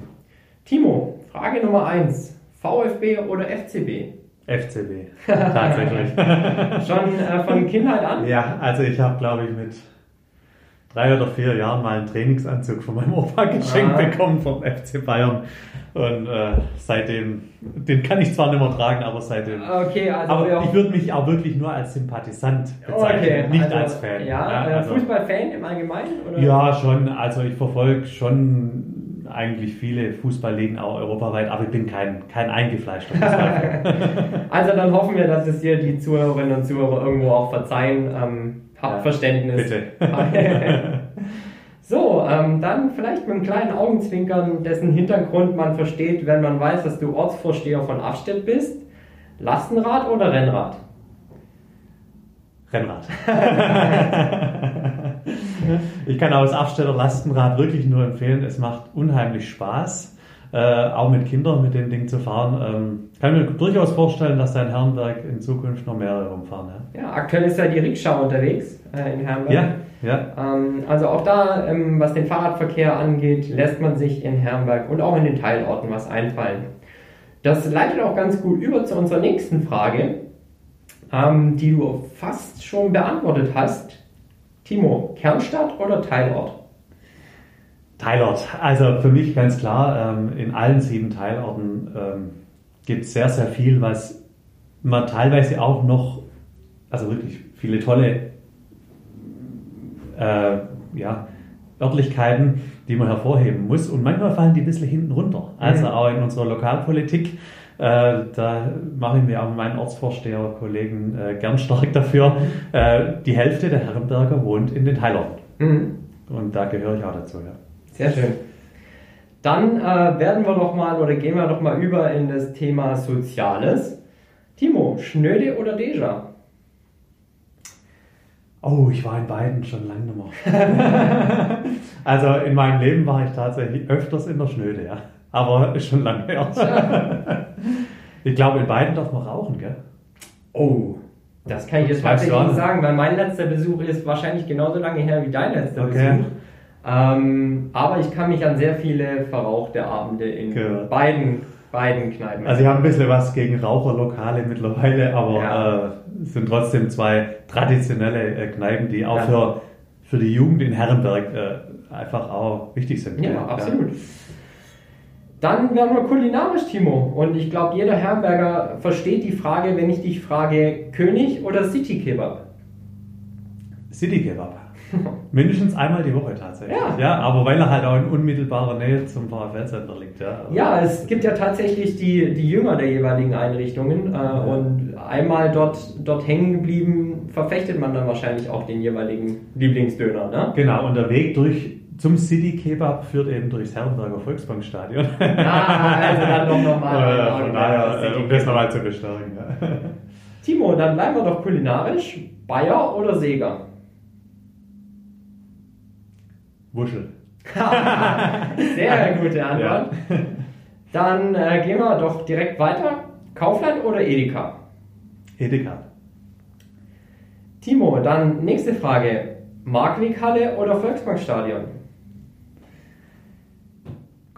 Timo, Frage Nummer 1. VfB oder FCB? FCB, tatsächlich. Schon äh, von Kindheit an? Ja, also ich habe, glaube ich, mit drei oder vier Jahren mal einen Trainingsanzug von meinem Opa geschenkt ah. bekommen vom FC Bayern. Und äh, seitdem, den kann ich zwar nicht mehr tragen, aber seitdem. Okay, also aber ich würde mich auch wirklich nur als Sympathisant bezeichnen, okay, nicht also, als Fan. Ja, ja äh, also, Fußballfan im Allgemeinen? Oder? Ja, schon. Also ich verfolge schon eigentlich viele Fußballligen auch europaweit, aber ich bin kein, kein eingefleischter Fußballfan. also dann hoffen wir, dass es dir die Zuhörerinnen und Zuhörer irgendwo auch verzeihen. Ähm, habt ja, Verständnis. Bitte. so, ähm, dann vielleicht mit einem kleinen Augenzwinkern, dessen Hintergrund man versteht, wenn man weiß, dass du Ortsvorsteher von Afstedt bist. Lastenrad oder Rennrad? Rennrad. ich kann auch das Absteller Lastenrad wirklich nur empfehlen. Es macht unheimlich Spaß, äh, auch mit Kindern mit dem Ding zu fahren. Ähm, kann mir durchaus vorstellen, dass da in Herrenberg in Zukunft noch mehrere rumfahren. Ja, ja aktuell ist ja die Rikscha unterwegs äh, in Herrenberg. Ja, ja. Ähm, also auch da, ähm, was den Fahrradverkehr angeht, lässt man sich in Herrenberg und auch in den Teilorten was einfallen. Das leitet auch ganz gut über zu unserer nächsten Frage, ähm, die du fast schon beantwortet hast. Timo, Kernstadt oder Teilort? Teilort. Also für mich ganz klar, ähm, in allen sieben Teilorten ähm, gibt es sehr, sehr viel, was man teilweise auch noch, also wirklich viele tolle äh, ja, Örtlichkeiten, die man hervorheben muss. Und manchmal fallen die ein bisschen hinten runter. Also auch in unserer Lokalpolitik äh, da mache ich mir auch meinen Ortsvorsteher-Kollegen äh, gern stark dafür. Äh, die Hälfte der Herrenberger wohnt in den Teilorten. Mhm. Und da gehöre ich auch dazu, ja. Sehr schön. Dann äh, werden wir doch mal oder gehen wir doch mal über in das Thema Soziales. Timo, Schnöde oder Deja? Oh, ich war in beiden schon lange nicht mehr. also in meinem Leben war ich tatsächlich öfters in der Schnöde, ja. Aber ist schon lange her. ich glaube, in beiden darf man rauchen, gell? Oh, das kann ich jetzt tatsächlich nicht sagen, weil mein letzter Besuch ist wahrscheinlich genauso lange her wie dein letzter okay. Besuch. Ähm, aber ich kann mich an sehr viele verrauchte Abende in genau. beiden, beiden Kneipen. Also ich habe ein bisschen was gegen Raucherlokale mittlerweile, aber ja. äh, es sind trotzdem zwei traditionelle äh, Kneipen, die auch ja. für, für die Jugend in Herrenberg äh, einfach auch wichtig sind. Ja, ja. absolut. Dann werden wir kulinarisch, Timo. Und ich glaube, jeder Herberger versteht die Frage, wenn ich dich frage, König oder City Kebab? City Kebab. Mindestens einmal die Woche tatsächlich. Ja. ja, aber weil er halt auch in unmittelbarer Nähe zum VfL-Center liegt. Ja. ja, es gibt ja tatsächlich die, die Jünger der jeweiligen Einrichtungen. Äh, ja. Und einmal dort, dort hängen geblieben, verfechtet man dann wahrscheinlich auch den jeweiligen Lieblingsdöner. Ne? Genau, und der Weg durch zum City Kebab führt eben durchs Herrenberger Volksbankstadion. Ah, also dann doch nochmal. Äh, von daher, um das nochmal zu bestärken. Ja. Timo, dann bleiben wir doch kulinarisch. Bayer oder Seger? Wuschel. Sehr gute Antwort. Ja. Dann äh, gehen wir doch direkt weiter. Kaufland oder Edeka? Edeka. Timo, dann nächste Frage. Markwighalle oder Volksbankstadion?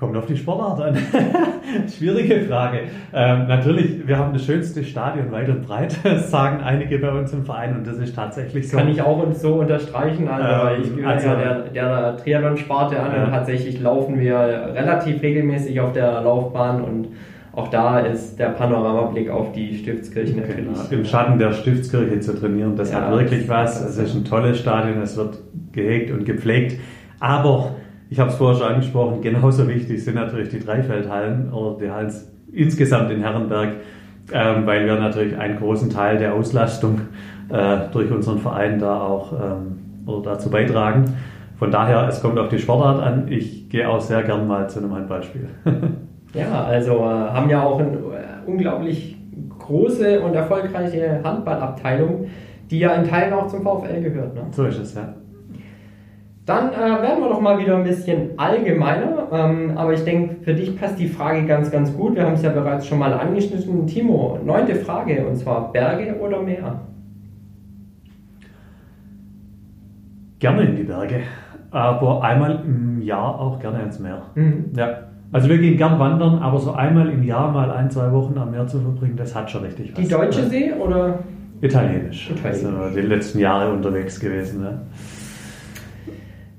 Kommt auf die Sportart an. Schwierige Frage. Ähm, natürlich, wir haben das schönste Stadion weit und breit, sagen einige bei uns im Verein und das ist tatsächlich so. Kann ich auch so unterstreichen. Also ähm, ich gehöre also, ja der, der Triathlon-Sparte an ja. und tatsächlich laufen wir relativ regelmäßig auf der Laufbahn und auch da ist der Panoramablick auf die Stiftskirche natürlich. Genau. Im Schatten der Stiftskirche zu trainieren, das ja, hat wirklich was. Es ist ein tolles Stadion, es wird gehegt und gepflegt. Aber ich habe es vorher schon angesprochen, genauso wichtig sind natürlich die Dreifeldhallen oder die Hallen insgesamt in Herrenberg, ähm, weil wir natürlich einen großen Teil der Auslastung äh, durch unseren Verein da auch ähm, oder dazu beitragen. Von daher, es kommt auf die Sportart an. Ich gehe auch sehr gern mal zu einem Handballspiel. ja, also äh, haben ja auch ein äh, unglaublich große und erfolgreiche Handballabteilung, die ja in Teilen auch zum VfL gehört. Ne? So ist es, ja. Dann äh, werden wir doch mal wieder ein bisschen allgemeiner, ähm, aber ich denke, für dich passt die Frage ganz, ganz gut. Wir haben es ja bereits schon mal angeschnitten. Timo, neunte Frage, und zwar Berge oder Meer? Gerne in die Berge, aber einmal im Jahr auch gerne ins Meer. Mhm. Ja. Also wir gehen gern wandern, aber so einmal im Jahr mal ein, zwei Wochen am Meer zu verbringen, das hat schon richtig was. Die deutsche See oder? Italienisch. Italienisch. Also die letzten Jahre unterwegs gewesen. Ja.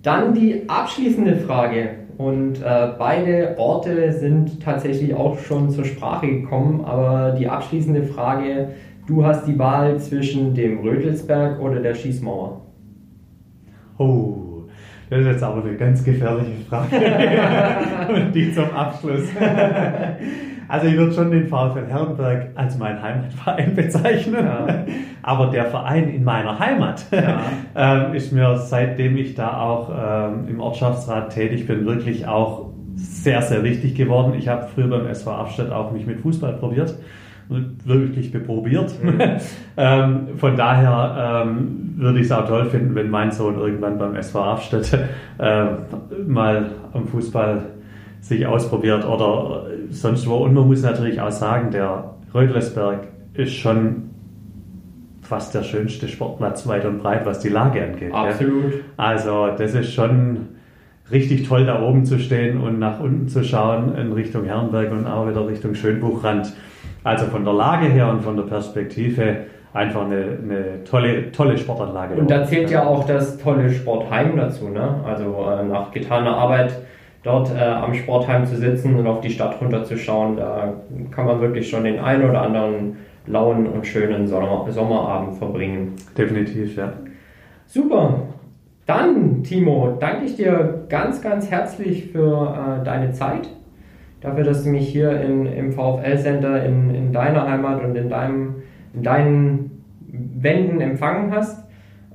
Dann die abschließende Frage. Und äh, beide Orte sind tatsächlich auch schon zur Sprache gekommen, aber die abschließende Frage, du hast die Wahl zwischen dem Rödelsberg oder der Schießmauer. Oh, das ist jetzt aber eine ganz gefährliche Frage. Und die zum Abschluss. Also ich würde schon den VfL Herrenberg als meinen Heimatverein bezeichnen. Ja. Aber der Verein in meiner Heimat ja. ähm, ist mir, seitdem ich da auch ähm, im Ortschaftsrat tätig bin, wirklich auch sehr, sehr wichtig geworden. Ich habe früher beim SV Abstadt auch mich mit Fußball probiert wirklich beprobiert. Mhm. ähm, von daher ähm, würde ich es auch toll finden, wenn mein Sohn irgendwann beim SV Afstedt äh, mal am Fußball sich ausprobiert oder sonst wo. Und man muss natürlich auch sagen, der Reutlesberg ist schon fast der schönste Sportplatz weit und breit, was die Lage angeht. Absolut. Ja. Also das ist schon richtig toll, da oben zu stehen und nach unten zu schauen in Richtung Herrenberg und auch wieder Richtung Schönbuchrand. Also von der Lage her und von der Perspektive einfach eine, eine tolle, tolle Sportanlage. Und da zählt ja auch das tolle Sportheim dazu. Ne? Also äh, nach getaner Arbeit dort äh, am Sportheim zu sitzen und auf die Stadt runterzuschauen, da kann man wirklich schon den einen oder anderen lauen und schönen Sommer Sommerabend verbringen. Definitiv, ja. Super. Dann, Timo, danke ich dir ganz, ganz herzlich für äh, deine Zeit dafür, dass du mich hier in, im VfL-Center in, in deiner Heimat und in, deinem, in deinen Wänden empfangen hast.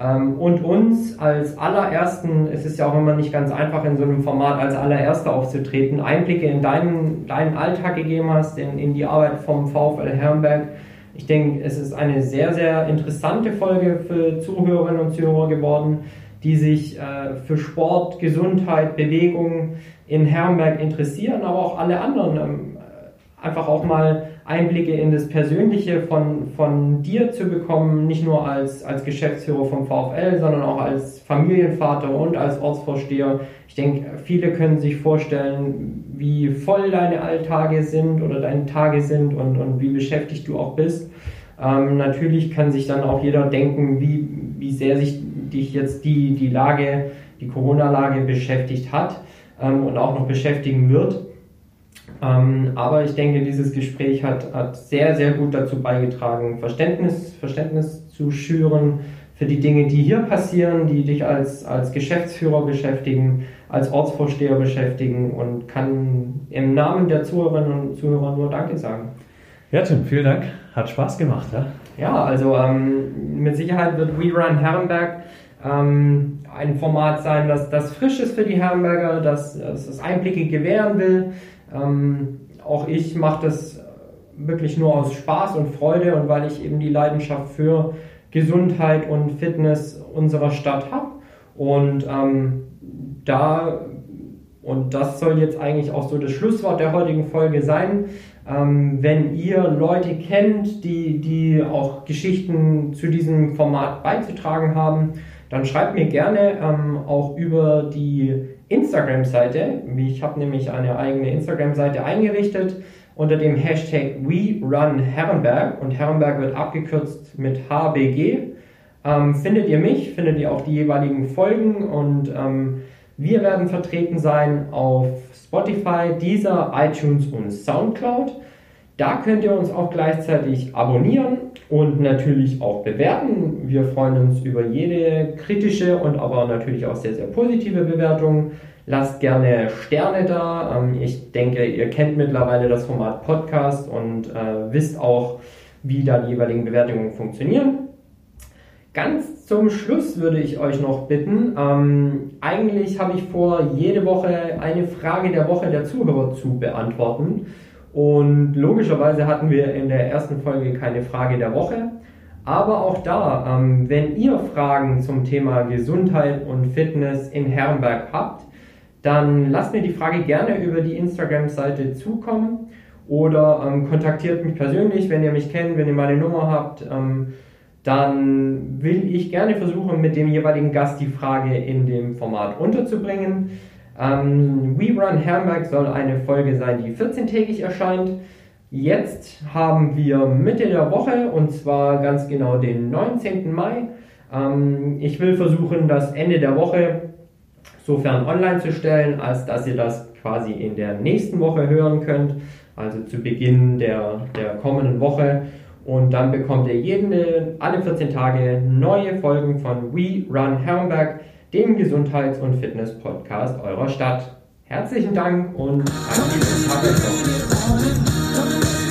Ähm, und uns als allerersten, es ist ja auch immer nicht ganz einfach in so einem Format als allererster aufzutreten, Einblicke in deinen, deinen Alltag gegeben hast, in, in die Arbeit vom VfL Herrenberg. Ich denke, es ist eine sehr, sehr interessante Folge für Zuhörerinnen und Zuhörer geworden, die sich äh, für Sport, Gesundheit, Bewegung, in Herrenberg interessieren, aber auch alle anderen. Ähm, einfach auch mal Einblicke in das Persönliche von, von dir zu bekommen, nicht nur als, als Geschäftsführer vom VfL, sondern auch als Familienvater und als Ortsvorsteher. Ich denke, viele können sich vorstellen, wie voll deine Alltage sind oder deine Tage sind und, und wie beschäftigt du auch bist. Ähm, natürlich kann sich dann auch jeder denken, wie, wie sehr sich dich jetzt die, die Lage, die Corona-Lage beschäftigt hat ähm, und auch noch beschäftigen wird. Ähm, aber ich denke, dieses Gespräch hat, hat sehr, sehr gut dazu beigetragen, Verständnis, Verständnis zu schüren für die Dinge, die hier passieren, die dich als, als Geschäftsführer beschäftigen, als Ortsvorsteher beschäftigen und kann im Namen der Zuhörerinnen und Zuhörer nur Danke sagen. Ja, Tim, vielen Dank. Hat Spaß gemacht. Ja, ja also ähm, mit Sicherheit wird We Run Herrenberg ähm, ein Format sein, das, das frisch ist für die Herrenberger, das, das Einblicke gewähren will. Ähm, auch ich mache das wirklich nur aus Spaß und Freude und weil ich eben die Leidenschaft für Gesundheit und Fitness unserer Stadt habe. Und ähm, da, und das soll jetzt eigentlich auch so das Schlusswort der heutigen Folge sein, ähm, wenn ihr Leute kennt, die, die auch Geschichten zu diesem Format beizutragen haben, dann schreibt mir gerne ähm, auch über die Instagram-Seite. Ich habe nämlich eine eigene Instagram-Seite eingerichtet unter dem Hashtag WeRunHerrenberg und Herrenberg wird abgekürzt mit HBG. Ähm, findet ihr mich, findet ihr auch die jeweiligen Folgen und ähm, wir werden vertreten sein auf Spotify, Deezer, iTunes und Soundcloud. Da könnt ihr uns auch gleichzeitig abonnieren und natürlich auch bewerten. Wir freuen uns über jede kritische und aber natürlich auch sehr, sehr positive Bewertung. Lasst gerne Sterne da. Ähm, ich denke, ihr kennt mittlerweile das Format Podcast und äh, wisst auch, wie da die jeweiligen Bewertungen funktionieren. Ganz zum Schluss würde ich euch noch bitten, ähm, eigentlich habe ich vor, jede Woche eine Frage der Woche der Zuhörer zu beantworten. Und logischerweise hatten wir in der ersten Folge keine Frage der Woche. Aber auch da, ähm, wenn ihr Fragen zum Thema Gesundheit und Fitness in Herrenberg habt, dann lasst mir die Frage gerne über die Instagram-Seite zukommen oder ähm, kontaktiert mich persönlich, wenn ihr mich kennt, wenn ihr meine Nummer habt. Ähm, dann will ich gerne versuchen, mit dem jeweiligen Gast die Frage in dem Format unterzubringen. Ähm, We Run Herrenberg soll eine Folge sein, die 14-tägig erscheint. Jetzt haben wir Mitte der Woche und zwar ganz genau den 19. Mai. Ähm, ich will versuchen, das Ende der Woche sofern online zu stellen, als dass ihr das quasi in der nächsten Woche hören könnt, also zu Beginn der, der kommenden Woche. Und dann bekommt ihr jede, alle 14 Tage neue Folgen von We Run Herrenberg, dem Gesundheits- und Fitness-Podcast eurer Stadt. Herzlichen Dank und einen guten Tag noch.